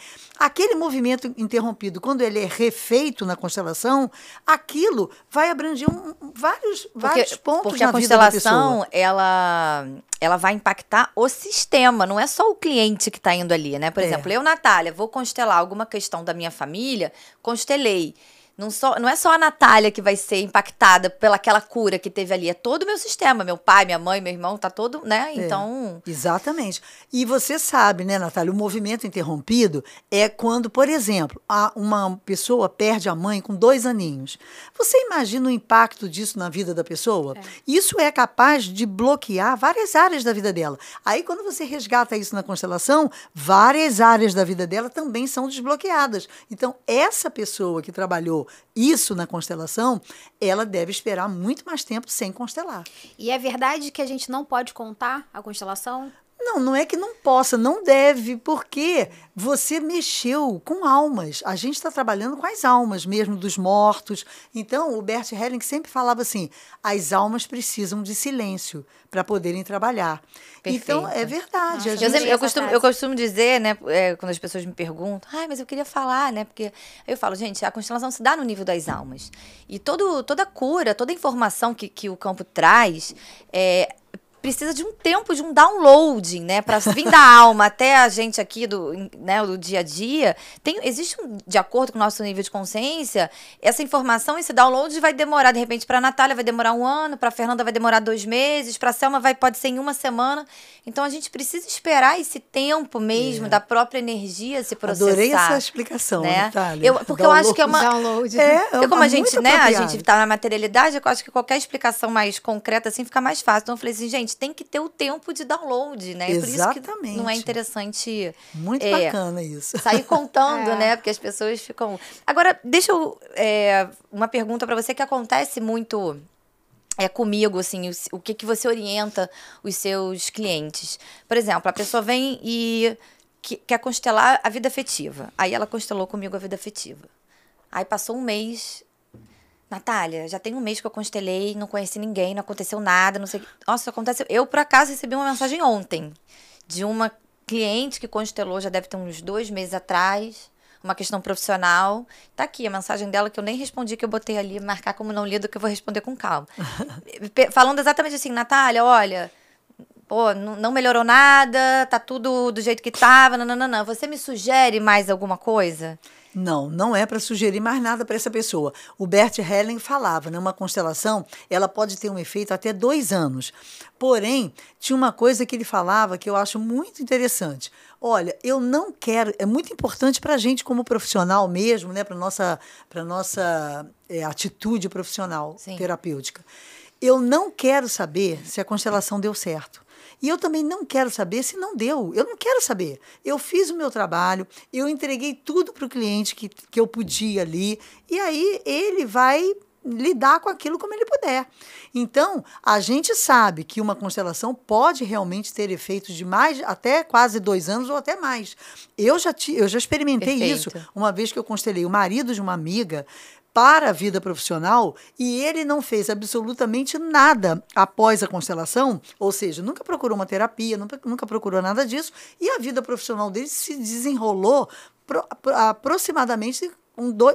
aquele movimento interrompido, quando ele é refeito na constelação, aquilo vai abranger um- vários, vários pontos porque na a vida da constelação, pessoa. ela, ela vai impactar o sistema, não é só o cliente que está indo ali, né? Por É. exemplo, eu, Natália, vou constelar alguma questão da minha família, constelei. Não, só, não é só a Natália que vai ser impactada pelaquela cura que teve ali, é todo o meu sistema. Meu pai, minha mãe, meu irmão, tá todo, né? É. Então. Exatamente. E você sabe, né, Natália, o movimento interrompido é quando, por exemplo, uma pessoa perde a mãe com dois aninhos. Você imagina o impacto disso na vida da pessoa? Isso é capaz de bloquear várias áreas da vida dela. Aí, quando você resgata isso na constelação, várias áreas da vida dela também são desbloqueadas. Então, essa pessoa que trabalhou isso na constelação, ela deve esperar muito mais tempo sem constelar. E é verdade que a gente não pode contar a constelação? Não, não é que não possa, não deve, porque você mexeu com almas. A gente está trabalhando com as almas mesmo dos mortos. Então, o Bert Helling sempre falava assim: as almas precisam de silêncio para poderem trabalhar. Então, é Perfeito. verdade. Nossa, Eu, sempre- eu costumo, eu costumo dizer, né, é, quando as pessoas me perguntam, ai, mas eu queria falar, né? Porque eu falo, gente, a constelação se dá no nível das almas. E todo, toda cura, toda informação que, que o campo traz é, precisa de um tempo, de um downloading, né? Para vir da alma até a gente aqui do, né, do dia a dia. Tem, existe, um, de acordo com o nosso nível de consciência, essa informação, esse download vai demorar, de repente, para a Natália vai demorar um ano, para a Fernanda vai demorar dois meses, para a Selma vai, pode ser em uma semana. Então a gente precisa esperar esse tempo mesmo da própria energia se processar. É. Adorei essa explicação, né? Natália. Eu, porque eu acho que é uma, Download. É, é porque como uma- a gente, né, a apropriado. gente tá na materialidade, eu acho que qualquer explicação mais concreta assim fica mais fácil. Então eu falei assim, gente, tem que ter o tempo de download, né? Por isso que Exatamente. não é interessante Muito é, bacana isso. sair contando, É. né? Porque as pessoas ficam. Agora, deixa eu. é, uma pergunta para você que acontece muito é comigo, assim, o, o que, que você orienta os seus clientes. Por exemplo, a pessoa vem e que- quer constelar a vida afetiva. Aí ela constelou comigo a vida afetiva. Aí passou um mês. Natália, já tem um mês que eu constelei, não conheci ninguém, não aconteceu nada, não sei. o quê." Nossa, acontece. Eu, por acaso, recebi uma mensagem ontem de uma cliente que constelou, já deve ter uns dois meses atrás, uma questão profissional. Tá aqui a mensagem dela que eu nem respondi, que eu botei ali, marcar como não lido, que eu vou responder com calma. Falando exatamente assim, Natália, olha, pô, não não melhorou nada, tá tudo do jeito que tava, nananana. Você me sugere mais alguma coisa? Não, não é para sugerir mais nada para essa pessoa. O Bert Helling falava, né, uma constelação, ela pode ter um efeito até dois anos. Porém, tinha uma coisa que ele falava que eu acho muito interessante. Olha, eu não quero. É muito importante para a gente como profissional mesmo, né, para nossa, para nossa é, atitude profissional Sim. terapêutica. Eu não quero saber se a constelação deu certo. E eu também não quero saber se não deu. Eu não quero saber. Eu fiz o meu trabalho, eu entreguei tudo para o cliente que, que eu podia ali, e aí ele vai lidar com aquilo como ele puder. Então, a gente sabe que uma constelação pode realmente ter efeitos de mais, até quase dois anos ou até mais. Eu já, ti, eu já experimentei Perfeito. isso uma vez que eu constelei o marido de uma amiga para a vida profissional e ele não fez absolutamente nada após a constelação, ou seja, nunca procurou uma terapia, nunca, procurou nada disso, e a vida profissional dele se desenrolou pro, pro, aproximadamente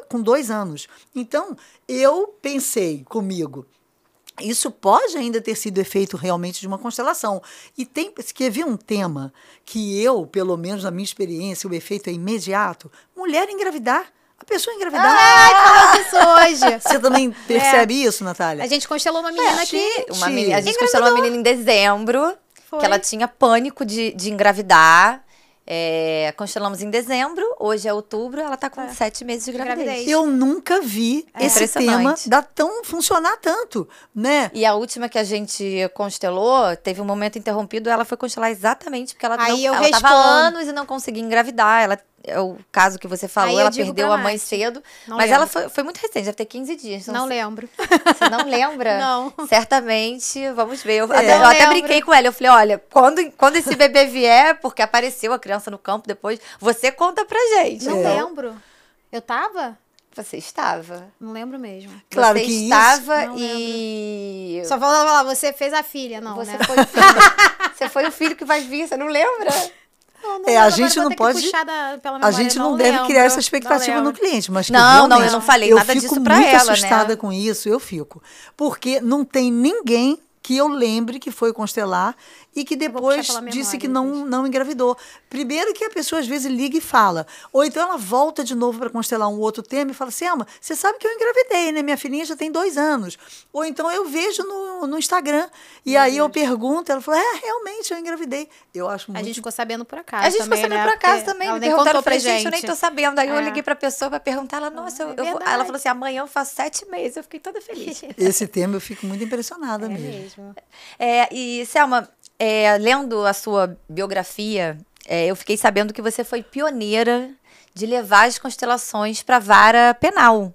com dois anos. Então, eu pensei comigo, isso pode ainda ter sido efeito realmente de uma constelação. E tem que havia um tema que eu, pelo menos na minha experiência, o efeito é imediato: mulher engravidar. A pessoa engravidar. Ai, falou disso hoje. Você também percebe isso, Natália? A gente constelou uma menina aqui. Uma menina, a gente Engravidou. constelou uma menina em dezembro, Foi. que ela tinha pânico de, de engravidar. É, constelamos em dezembro, hoje é outubro, ela tá com É. sete meses de gravidez. Gravidez. Eu nunca vi É esse tema dar tão, funcionar tanto, né? E a última que a gente constelou, teve um momento interrompido, ela foi constelar exatamente porque ela, Aí não, eu ela tava anos e não conseguia engravidar. Ela, é o caso que você falou, ela perdeu a mãe cedo. Não mas lembro. ela foi, foi muito recente, deve ter 15 dias. Não lembro. Você não lembra? Não. Certamente, vamos ver. Eu, É. até, eu até brinquei com ela. Eu falei: olha, quando, quando esse bebê vier, porque apareceu a criança no campo depois, você conta pra gente. Não Então, lembro. Eu tava? Você estava. Não lembro mesmo. Claro você que isso- estava Não e. Só falava lá, você fez a filha, não, você, né? foi o filho, você foi o filho que vai vir, você não lembra? Não, não É, a gente não pode- A gente não, deve lembro, criar essa não expectativa no cliente, mas que Não, não, eu não falei eu nada fico disso muito ela, né? assustada com isso, eu fico. Porque não tem ninguém que eu lembre que foi constelar e que depois disse que não, depois. não engravidou. Primeiro que a pessoa às vezes liga e fala, ou então ela volta de novo para constelar um outro tema e fala assim, Selma, você sabe que eu engravidei, né? Minha filhinha já tem dois anos. Ou então eu vejo no, no Instagram e aí eu pergunto, ela fala, é, realmente eu engravidei. Eu acho A muito gente ficou sabendo por acaso A gente também, ficou sabendo né? por acaso Porque também. Ela Me perguntaram, eu pra gente. gente, eu nem tô sabendo. Eu É. liguei pra pessoa pra perguntar, ela, nossa, eu, é eu. Aí verdade. ela falou assim, amanhã eu faço sete meses. Eu fiquei toda feliz. Esse tema eu fico muito impressionada É mesmo. mesmo. É, e, Selma, é, lendo a sua biografia, é, eu fiquei sabendo que você foi pioneira de levar as constelações pra vara penal.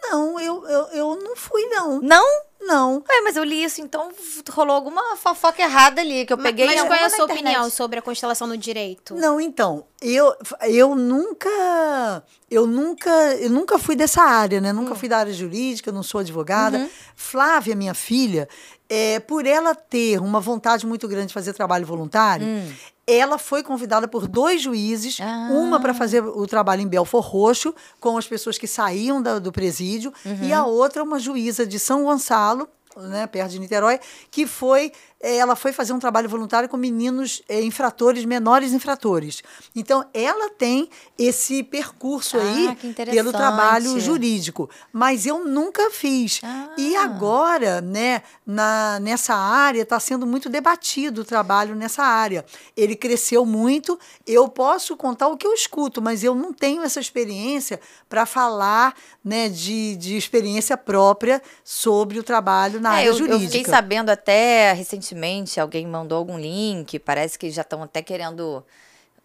Não, eu, eu, eu não fui, não. Não? Não. Ué, mas eu li isso, então rolou alguma fofoca errada ali, que eu peguei Mas qual é a sua internet. opinião sobre a constelação no direito? Não, então, eu, eu nunca eu nunca eu nunca fui dessa área, né? Hum. Nunca fui da área jurídica, não sou advogada. Uhum. Flávia, minha filha, é, por ela ter uma vontade muito grande de fazer trabalho voluntário, ela foi convidada por dois juízes. Ah. uma para fazer o trabalho em Belfor Roxo, com as pessoas que saíam da- do presídio, Uhum. e a outra, uma juíza de São Gonçalo, né, perto de Niterói, que foi ela foi fazer um trabalho voluntário com meninos eh, infratores, menores infratores. Então, ela tem esse percurso Ah, aí pelo trabalho jurídico, mas eu nunca fiz. E Ah. agora, né, na, nessa área está sendo muito debatido o trabalho nessa área. Ele cresceu muito. Eu posso contar o que eu escuto, mas eu não tenho essa experiência para falar, né, de, de experiência própria sobre o trabalho na É, área eu, eu jurídica. fiquei sabendo até recentemente, alguém mandou algum link, parece que já estão até querendo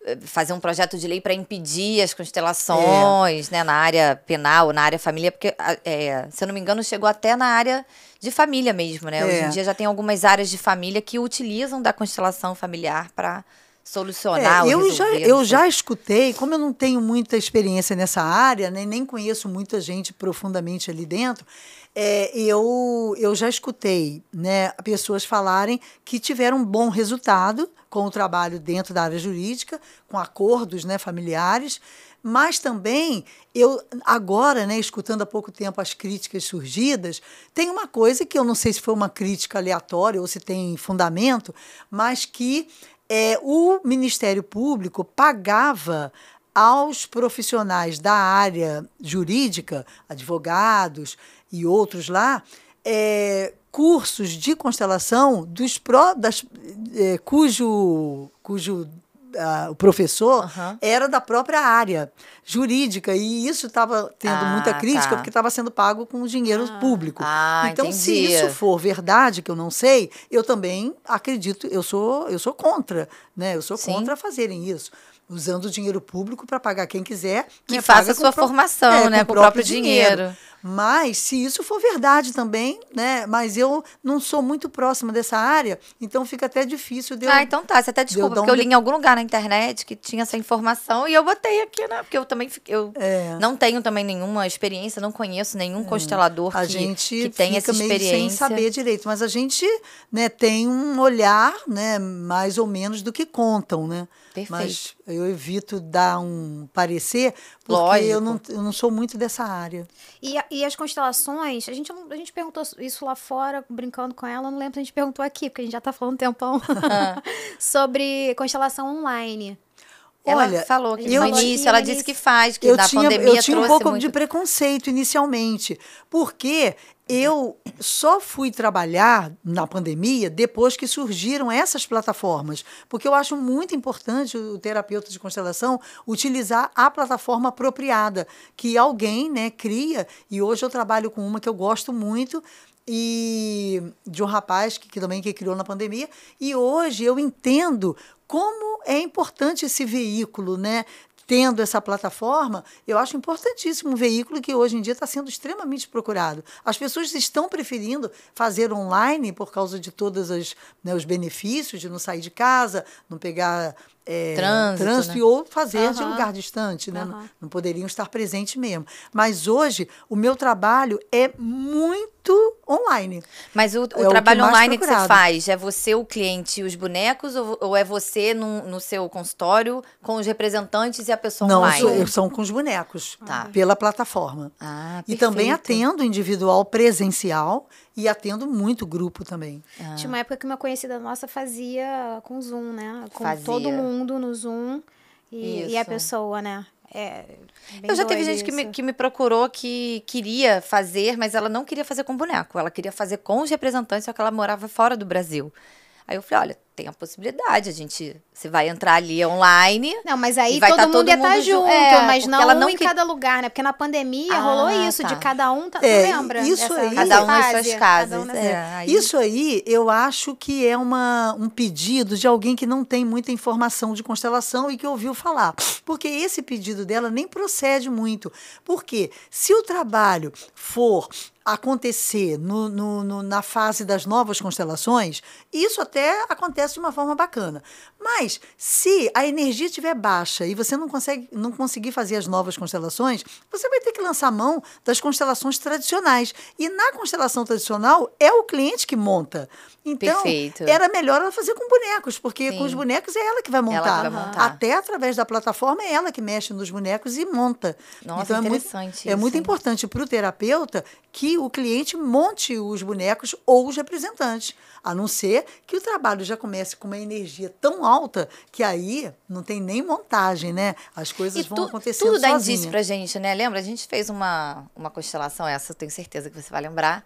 eh, fazer um projeto de lei para impedir as constelações, né, na área penal, na área família, porque, é, se eu não me engano, chegou até na área de família mesmo, né? Hoje É. em dia já tem algumas áreas de família que utilizam da constelação familiar para solucionar É, eu já, eu já escutei, como eu não tenho muita experiência nessa área, né, nem conheço muita gente profundamente ali dentro, é, eu, eu já escutei né, pessoas falarem que tiveram um bom resultado com o trabalho dentro da área jurídica, com acordos né, familiares, mas também eu agora, né, escutando há pouco tempo as críticas surgidas, tem uma coisa que eu não sei se foi uma crítica aleatória ou se tem fundamento, mas que é, o Ministério Público pagava aos profissionais da área jurídica, advogados e outros lá, é, cursos de constelação dos pró, das, é, cujo, cujo ah, o professor Aham. era da própria área jurídica e isso estava tendo Ah, muita crítica tá. porque estava sendo pago com dinheiro público. Ah, então, se entendi. isso for verdade, que eu não sei, eu também acredito, eu sou, eu sou contra, né? Eu sou Sim. contra fazerem isso. Usando o dinheiro público para pagar quem quiser. Que né, faça a sua o pró- formação, é, né, com com o o próprio dinheiro. Mas, se isso for verdade também, né? Mas eu não sou muito próxima dessa área, então fica até difícil de eu. Ah, então tá. Você até desculpa, dar um porque eu li de- em algum lugar na internet que tinha essa informação e eu botei aqui, né? Porque eu também fiquei- eu É. não tenho também nenhuma experiência, não conheço nenhum constelador a que, gente que tenha fica essa meio experiência. sem saber direito, mas a gente né, tem um olhar né, mais ou menos do que contam, né? Perfeito. Mas eu evito dar um parecer, porque Lógico. eu não, eu não sou muito dessa área. E, e as constelações, a gente, a gente perguntou isso lá fora, brincando com ela, não lembro se a gente perguntou aqui, porque a gente já tá falando um tempão, sobre constelação online. Ela Olha, falou que eu no início ela disse que faz, que eu na tinha, pandemia eu tinha um pouco muito... de preconceito inicialmente, porque eu só fui trabalhar na pandemia depois que surgiram essas plataformas, porque eu acho muito importante o terapeuta de constelação utilizar a plataforma apropriada que alguém, né, cria. E hoje eu trabalho com uma que eu gosto muito e de um rapaz que, que também que criou na pandemia. E hoje eu entendo como é importante esse veículo, né? Tendo essa plataforma, eu acho importantíssimo um veículo que hoje em dia está sendo extremamente procurado. As pessoas estão preferindo fazer online por causa de todos né, os benefícios de não sair de casa, não pegar é, trânsito, trânsito né? e ou fazer Uhum. de lugar distante, né? Uhum. Não, não poderiam estar presentes mesmo. Mas hoje o meu trabalho é muito online. Mas o, o É o que trabalho mais online que você procurado. faz, é você, o cliente e os bonecos, ou, ou é você no, no seu consultório com os representantes e a pessoa não, online? eu são com os bonecos, Tá. pela plataforma. Ah, E também atendo individual presencial e atendo muito grupo também. Ah. Tinha uma época que uma conhecida nossa fazia com Zoom, né? Com Fazia. todo mundo no Zoom e, e a pessoa, né? É Eu já teve gente que me, que me procurou que queria fazer, mas ela não queria fazer com boneco. Ela queria fazer com os representantes, só que ela morava fora do Brasil. Aí eu falei, olha, tem a possibilidade, a gente, você vai entrar ali online. Não, mas aí vai todo tá mundo todo ia estar ju- junto, é, mas não, ela um não em que- cada lugar, né? Porque na pandemia Ah, rolou isso, tá. de cada um, tá, É, tu lembra? isso aí- Cada um nas suas um casas. nessa- é, aí- Isso aí eu acho que é uma, um pedido de alguém que não tem muita informação de constelação e que ouviu falar. Porque esse pedido dela nem procede muito. Porque se o trabalho for acontecer no, no- no- na fase das novas constelações, isso até acontece de uma forma bacana. Mas se a energia estiver baixa e você não consegue não conseguir fazer as novas constelações, você vai ter que lançar mão das constelações tradicionais. E na constelação tradicional é o cliente que monta. Então, Perfeito. era melhor ela fazer com bonecos, porque Sim. com os bonecos é ela que vai Ela montar. vai montar. Até através da plataforma é ela que mexe nos bonecos e monta. Nossa, então é muito, interessante é muito isso. importante para o terapeuta que o cliente monte os bonecos ou os representantes. A não ser que o trabalho já comece com uma energia tão alta que aí não tem nem montagem, né? As coisas E vão tu- acontecendo tudo dá sozinha. indício pra gente, né? Lembra? A gente fez uma, uma constelação, essa eu tenho certeza que você vai lembrar,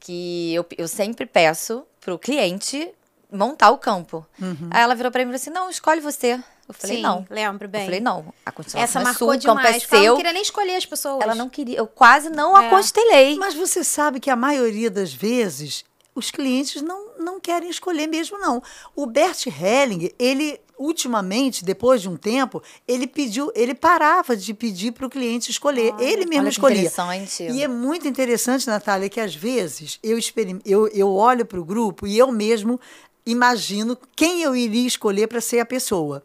que eu, eu sempre peço pro cliente montar o campo. Uhum. Aí ela virou pra mim e falou assim: não, escolhe você. Eu falei, Sim, não. lembro bem. Eu falei, não, a constelação Essa é marcou sua, o campo demais. é porque Ela não seu. queria nem escolher as pessoas. Ela não queria, eu quase não É. aconstelei. Mas você sabe que a maioria das vezes os clientes não, não querem escolher mesmo, não. O Bert Helling, ele ultimamente, depois de um tempo, ele pediu, ele parava de pedir para o cliente escolher. ele mesmo escolhia. interessante. E é muito interessante, Natália, que às vezes eu, eu, eu olho para o grupo e eu mesmo imagino quem eu iria escolher para ser a pessoa.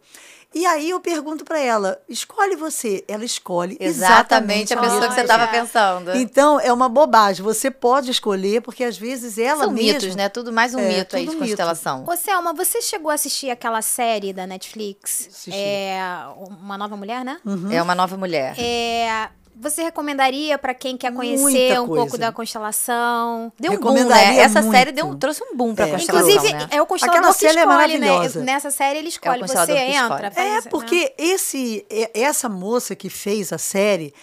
E aí eu pergunto para ela, escolhe você. Ela escolhe Exatamente exatamente, a pessoa que você estava pensando. Então, é uma bobagem. Você pode escolher, porque às vezes ela São mesma... mitos, né? Tudo mais um É, mito aí de mito. constelação. Ô, Selma, você chegou a assistir aquela série da Netflix? Assisti. É, Uma Nova Mulher, né? Uhum. É uma nova mulher. É, você recomendaria para quem quer conhecer Muita um coisa. pouco da constelação? Deu um boom, né? Essa muito. série deu, um- trouxe um boom pra É. constelação, Inclusive, né? é o constelador Aquela que série é escolhe, né? maravilhosa. Nessa série ele escolhe, você constelador que entra. escolhe. faz- É, né? porque esse, e- essa moça que fez a série,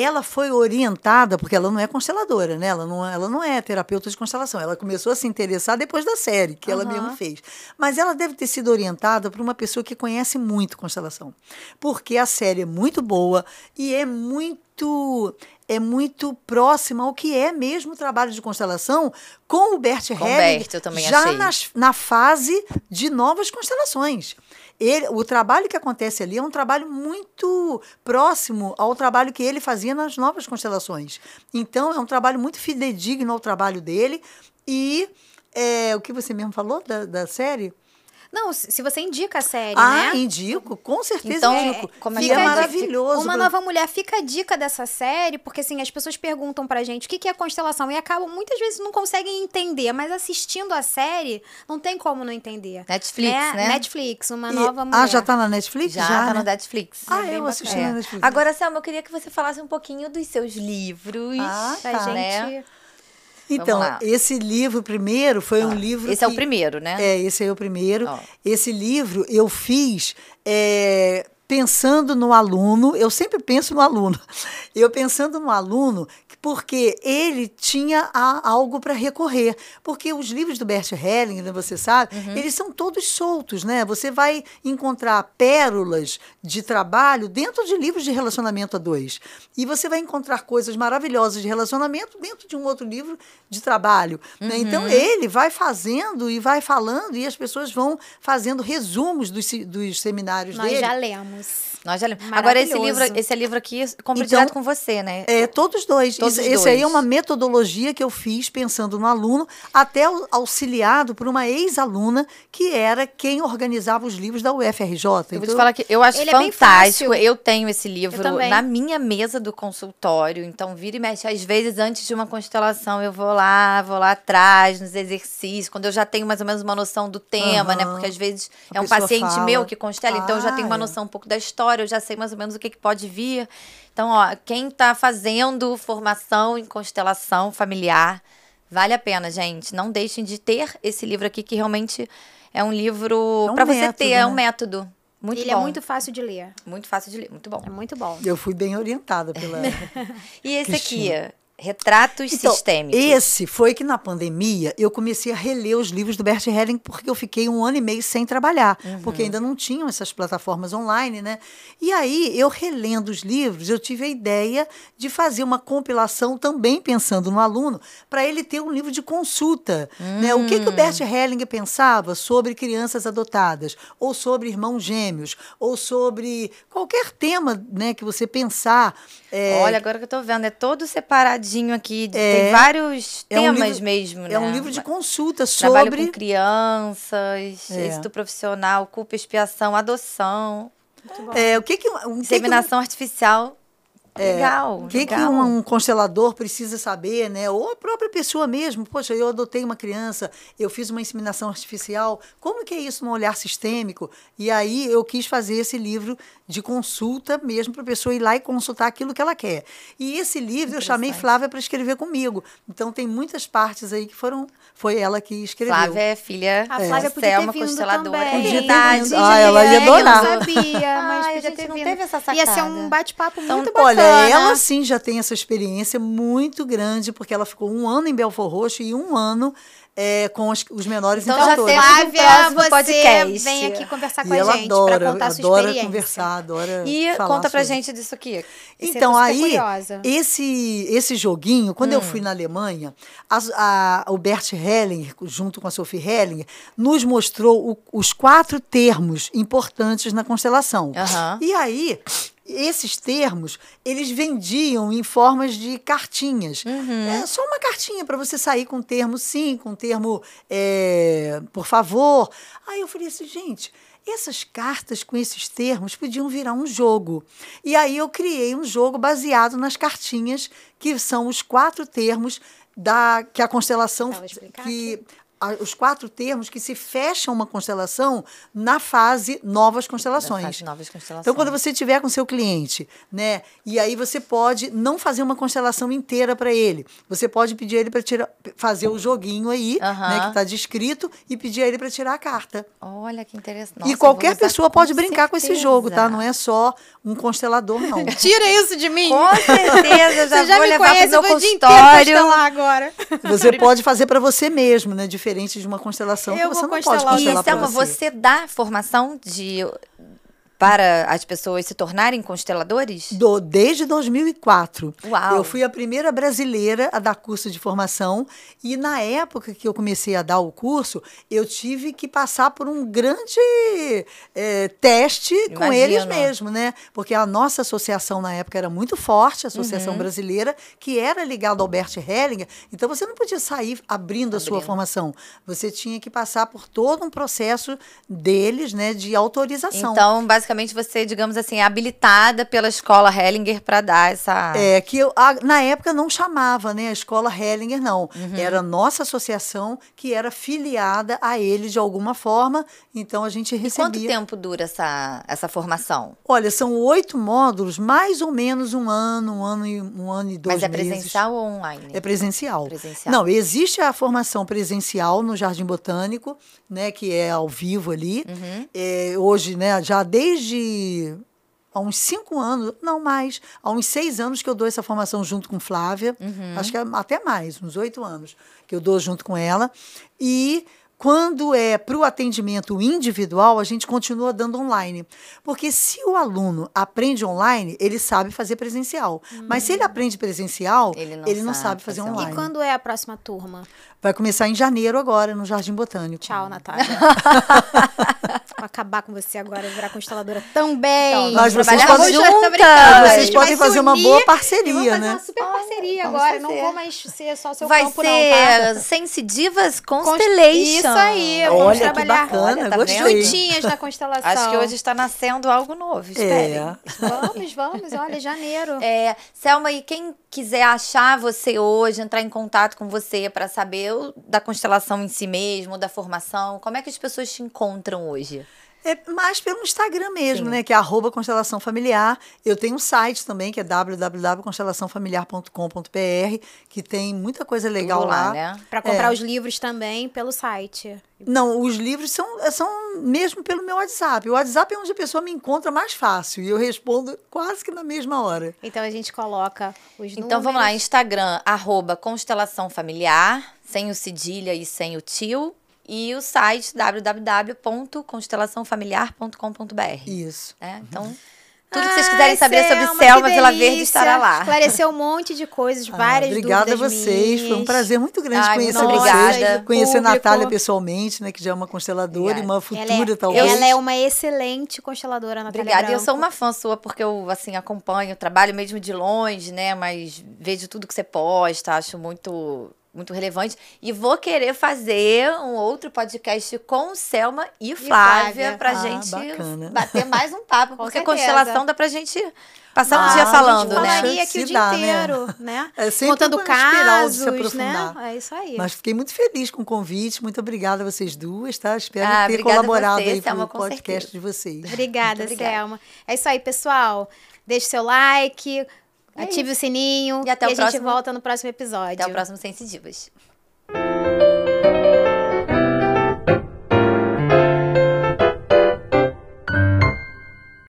ela foi orientada, porque ela não é consteladora, né? Ela não, ela não é terapeuta de constelação. Ela começou a se interessar depois da série, que ela Aham. mesma fez. Mas ela deve ter sido orientada por uma pessoa que conhece muito constelação. Porque a série é muito boa e é muito é muito próxima ao que é mesmo o trabalho de constelação com o Bert Com o Helling, Bert, eu também já nas- na fase de novas constelações. Ele, o trabalho que acontece ali é um trabalho muito próximo ao trabalho que ele fazia nas novas constelações. Então, é um trabalho muito fidedigno ao trabalho dele. E é, o que você mesmo falou da, da série? Não, se você indica a série, ah, né? indico, com certeza Então, indico. como é e que é é? maravilhoso. Uma pra- nova mulher fica a dica dessa série, porque assim, as pessoas perguntam pra gente o que que é constelação e acabam muitas vezes não conseguem entender, mas assistindo a série não tem como não entender. Netflix, né? Netflix, uma E- nova mulher. ah, já tá na Netflix? Já, tá né? no Netflix. Ah, bem eu assisti É. na Netflix. Agora, Selma, eu queria que você falasse um pouquinho dos seus livros. Ah, Pra tá. gente. né? Então, esse livro primeiro foi um livro Esse é o que- primeiro, né? É, esse é o primeiro. Ó. Esse livro eu fiz é, pensando no aluno, eu sempre penso no aluno. Eu pensando no aluno, porque ele tinha a- algo para recorrer. Porque os livros do Bert Hellinger, né, você sabe, eles são todos soltos, né? Você vai encontrar pérolas de trabalho dentro de livros de relacionamento a dois. E você vai encontrar coisas maravilhosas de relacionamento dentro de um outro livro de trabalho. né? Então, ele vai fazendo e vai falando, e as pessoas vão fazendo resumos dos, dos seminários Nós dele. já lemos. Nós já lemos. Agora, esse livro, esse livro aqui, compra Então, direto com você, né? É, todos dois. Todos Isso- os Esse aí é uma metodologia que eu fiz pensando no aluno, até au- auxiliado por uma ex-aluna que era quem organizava os livros da UFRJ. Eu vou te Então, falar que eu acho é fantástico. fácil. eu tenho esse livro na minha mesa do consultório. Então, vira e mexe. Às vezes, antes de uma constelação, eu vou lá, vou lá atrás, nos exercícios, quando eu já tenho mais ou menos uma noção do tema, né? Aham. Porque às vezes A é um paciente fala. meu que constela, então eu já tenho uma Ah, é. noção um pouco da história, eu já sei mais ou menos o que, que pode vir. Então, ó, quem tá fazendo formação em constelação familiar, vale a pena, gente. Não deixem de ter esse livro aqui, que realmente é um livro É um para você ter, é um né? método. Muito Ele bom. é muito fácil de ler. Muito fácil de ler, muito bom. É muito bom. eu fui bem orientada pela. E esse Cristina. aqui, Retratos Então, Sistêmicos. Esse foi que na pandemia eu comecei a reler os livros do Bert Helling porque eu fiquei um ano e meio sem trabalhar, Uhum. porque ainda não tinham essas plataformas online, né? E aí, eu relendo os livros, eu tive a ideia de fazer uma compilação também pensando no aluno, para ele ter um livro de consulta. Né? O que, que o Bert Hellinger pensava sobre crianças adotadas, ou sobre irmãos gêmeos, ou sobre qualquer tema né, que você pensar. é, Olha, agora que eu tô vendo, é todo separadinho aqui. de- É. Tem vários É um temas livro- mesmo, né? É um livro de consulta Trabalho sobre. com crianças, É. êxito profissional, culpa, expiação, adoção, É, o que que, o que que um- artificial. legal. O que, que legal. um, um constelador precisa saber, né? Ou a própria pessoa mesmo. Poxa, eu adotei uma criança, eu fiz uma inseminação artificial. Como que é isso no olhar sistêmico? E aí eu quis fazer esse livro de consulta mesmo para a pessoa ir lá e consultar aquilo que ela quer. E esse livro eu chamei Flávia para escrever comigo. Então tem muitas partes aí que foram foi ela que escreveu. Flávia é filha A da Flávia podia ter vindo consteladora. também. É Podia ter verdade. vindo. Ah, ela ia É, eu adorar. não sabia, mas Ai, a podia gente ter não vindo. teve essa Ia ser sacada. um bate-papo Então, muito bacana. Olha, ela sim já tem essa experiência muito grande, porque ela ficou um ano em Belfor Roxo e um ano é, com os, os menores Então temos um Flávia, você podcast. vem aqui conversar com E a gente para contar a sua adora experiência. conversar, adora E falar conta pra sobre. gente disso aqui. Então, aí, esse, esse joguinho, quando Hum. eu fui na Alemanha, as- a- o Bert Hellinger, junto com a Sophie Hellinger, nos mostrou o- os quatro termos importantes na constelação. E aí, esses termos, eles vendiam em formas de cartinhas. Uhum. É só uma cartinha para você sair com um termo sim, com um termo é, por favor. Aí eu falei assim, gente, essas cartas com esses termos podiam virar um jogo. E aí eu criei um jogo baseado nas cartinhas, que são os quatro termos da que a constelação que os quatro termos que se fecham uma constelação na fase novas constelações. fase novas constelações. Então, quando você tiver com seu cliente, né, e aí você pode não fazer uma constelação inteira para ele. Você pode pedir ele para fazer o joguinho aí, né, que está descrito, e pedir a ele para tirar a carta. Olha que interessante. e Nossa, eu qualquer pessoa pode brincar com esse certeza. jogo, tá? Não é só um constelador, não. Tira isso de mim. Com certeza, já, Você já vou me levar conhece, pro eu meu consultório. constelar agora. Você pode fazer para você mesmo, né? Diferente de uma constelação que Eu você vou não pode constelar E, constelar você. você dá formação de para as pessoas se tornarem consteladores? Do- desde 2004. Uau. Eu fui a primeira brasileira a dar curso de formação e na época que eu comecei a dar o curso, eu tive que passar por um grande eh, teste com eles mesmo, né? Porque a nossa associação na época era muito forte, a Associação Uhum. Brasileira, que era ligada ao Bert Hellinger, então você não podia sair abrindo a sua Abrindo. formação. Você tinha que passar por todo um processo deles, né, de autorização. Então, basicamente, você, digamos assim, é habilitada pela escola Hellinger para dar essa. É, que eu, a- na época não chamava, né, a escola Hellinger, não. Uhum. Era a nossa associação que era filiada a ele de alguma forma, então a gente recebia. Quanto tempo dura essa, essa formação? Olha, são oito módulos, mais ou menos um ano, um ano e, um ano e dois Mas é meses. presencial ou online? É presencial. Presencial. Não, existe a formação presencial no Jardim Botânico, né, que é ao vivo ali. Uhum. É, hoje, né, já desde há uns cinco anos, não mais, há uns seis anos que eu dou essa formação junto com Flávia, acho que é até mais, uns oito anos que eu dou junto com ela. E quando é para o atendimento individual, a gente continua dando online. Porque se o aluno aprende online, ele sabe fazer presencial. Mas se ele aprende presencial, Ele ele não não, sabe sabe fazer fazer online. E quando é a próxima turma? Vai começar em janeiro agora, no Jardim Botânico. Tchau, Natália. Vou acabar com você agora, virar consteladora também. Então, Mas vocês podem, juntas. Vocês podem fazer uma boa e vamos parceria, fazer né? uma super parceria vamos agora. Não vou mais ser só seu Vai campo, ser não, tá? Sense Divas Const- Constellation. Isso aí, vamos Olha que trabalhar bacana, Olha, tá gostei. juntinhas na constelação. Acho que hoje está nascendo algo novo, esperem. É. Vamos, vamos, olha, janeiro. É, Selma, e quem quiser achar você hoje, entrar em contato com você para saber da constelação em si mesmo, da formação, como é que as pessoas te encontram hoje? É mais pelo Instagram mesmo, Sim. né? Que é arroba constelação familiar. Eu tenho um site também, que é www.constelaçãofamiliar.com.br, que tem muita coisa legal Tudo lá. né? Pra comprar É. os livros também pelo site. Não, os livros são, são mesmo pelo meu WhatsApp. O WhatsApp é onde a pessoa me encontra mais fácil e eu respondo quase que na mesma hora. Então a gente coloca os Então vamos lá, números. Instagram, arroba constelação familiar, sem o cedilha e sem o tio. E o site www.constelaçãofamiliar.com.br. Isso. É, então, tudo que vocês Ai, quiserem saber Selma, sobre Selma Vila Verde estará lá. Esclareceu um monte de coisas, Ah, várias obrigada a vocês. Foi um minhas. prazer muito grande Ai, conhecer muito vocês. obrigada. Conhecer a. Natália pessoalmente, né? Que já é uma consteladora e uma Ela futura, é, talvez. ela é uma excelente consteladora, Natália Obrigada. E eu Branco. sou uma fã sua porque eu, assim, acompanho, trabalho mesmo de longe, né? Mas vejo tudo que você posta, acho muito, muito relevante. E vou querer fazer um outro podcast com Selma e Flávia, Flávia. pra Ah, gente bacana. bater mais um papo. Com porque a certeza. constelação dá pra gente passar um dia a gente falando, né? falaria aqui o dia dá, né? inteiro, né? É sempre Contando espiral de se casos, né? É isso aí. Mas fiquei muito feliz com o convite. Muito obrigada a vocês duas, tá? Espero Ah, ter a colaborado você, aí Selma, pro podcast certeza. de vocês. Obrigada, obrigada. Selma. É isso aí, pessoal. Deixe seu like, ative o sininho E até o a gente próximo- volta no próximo episódio. Até o próximo Sense Divas.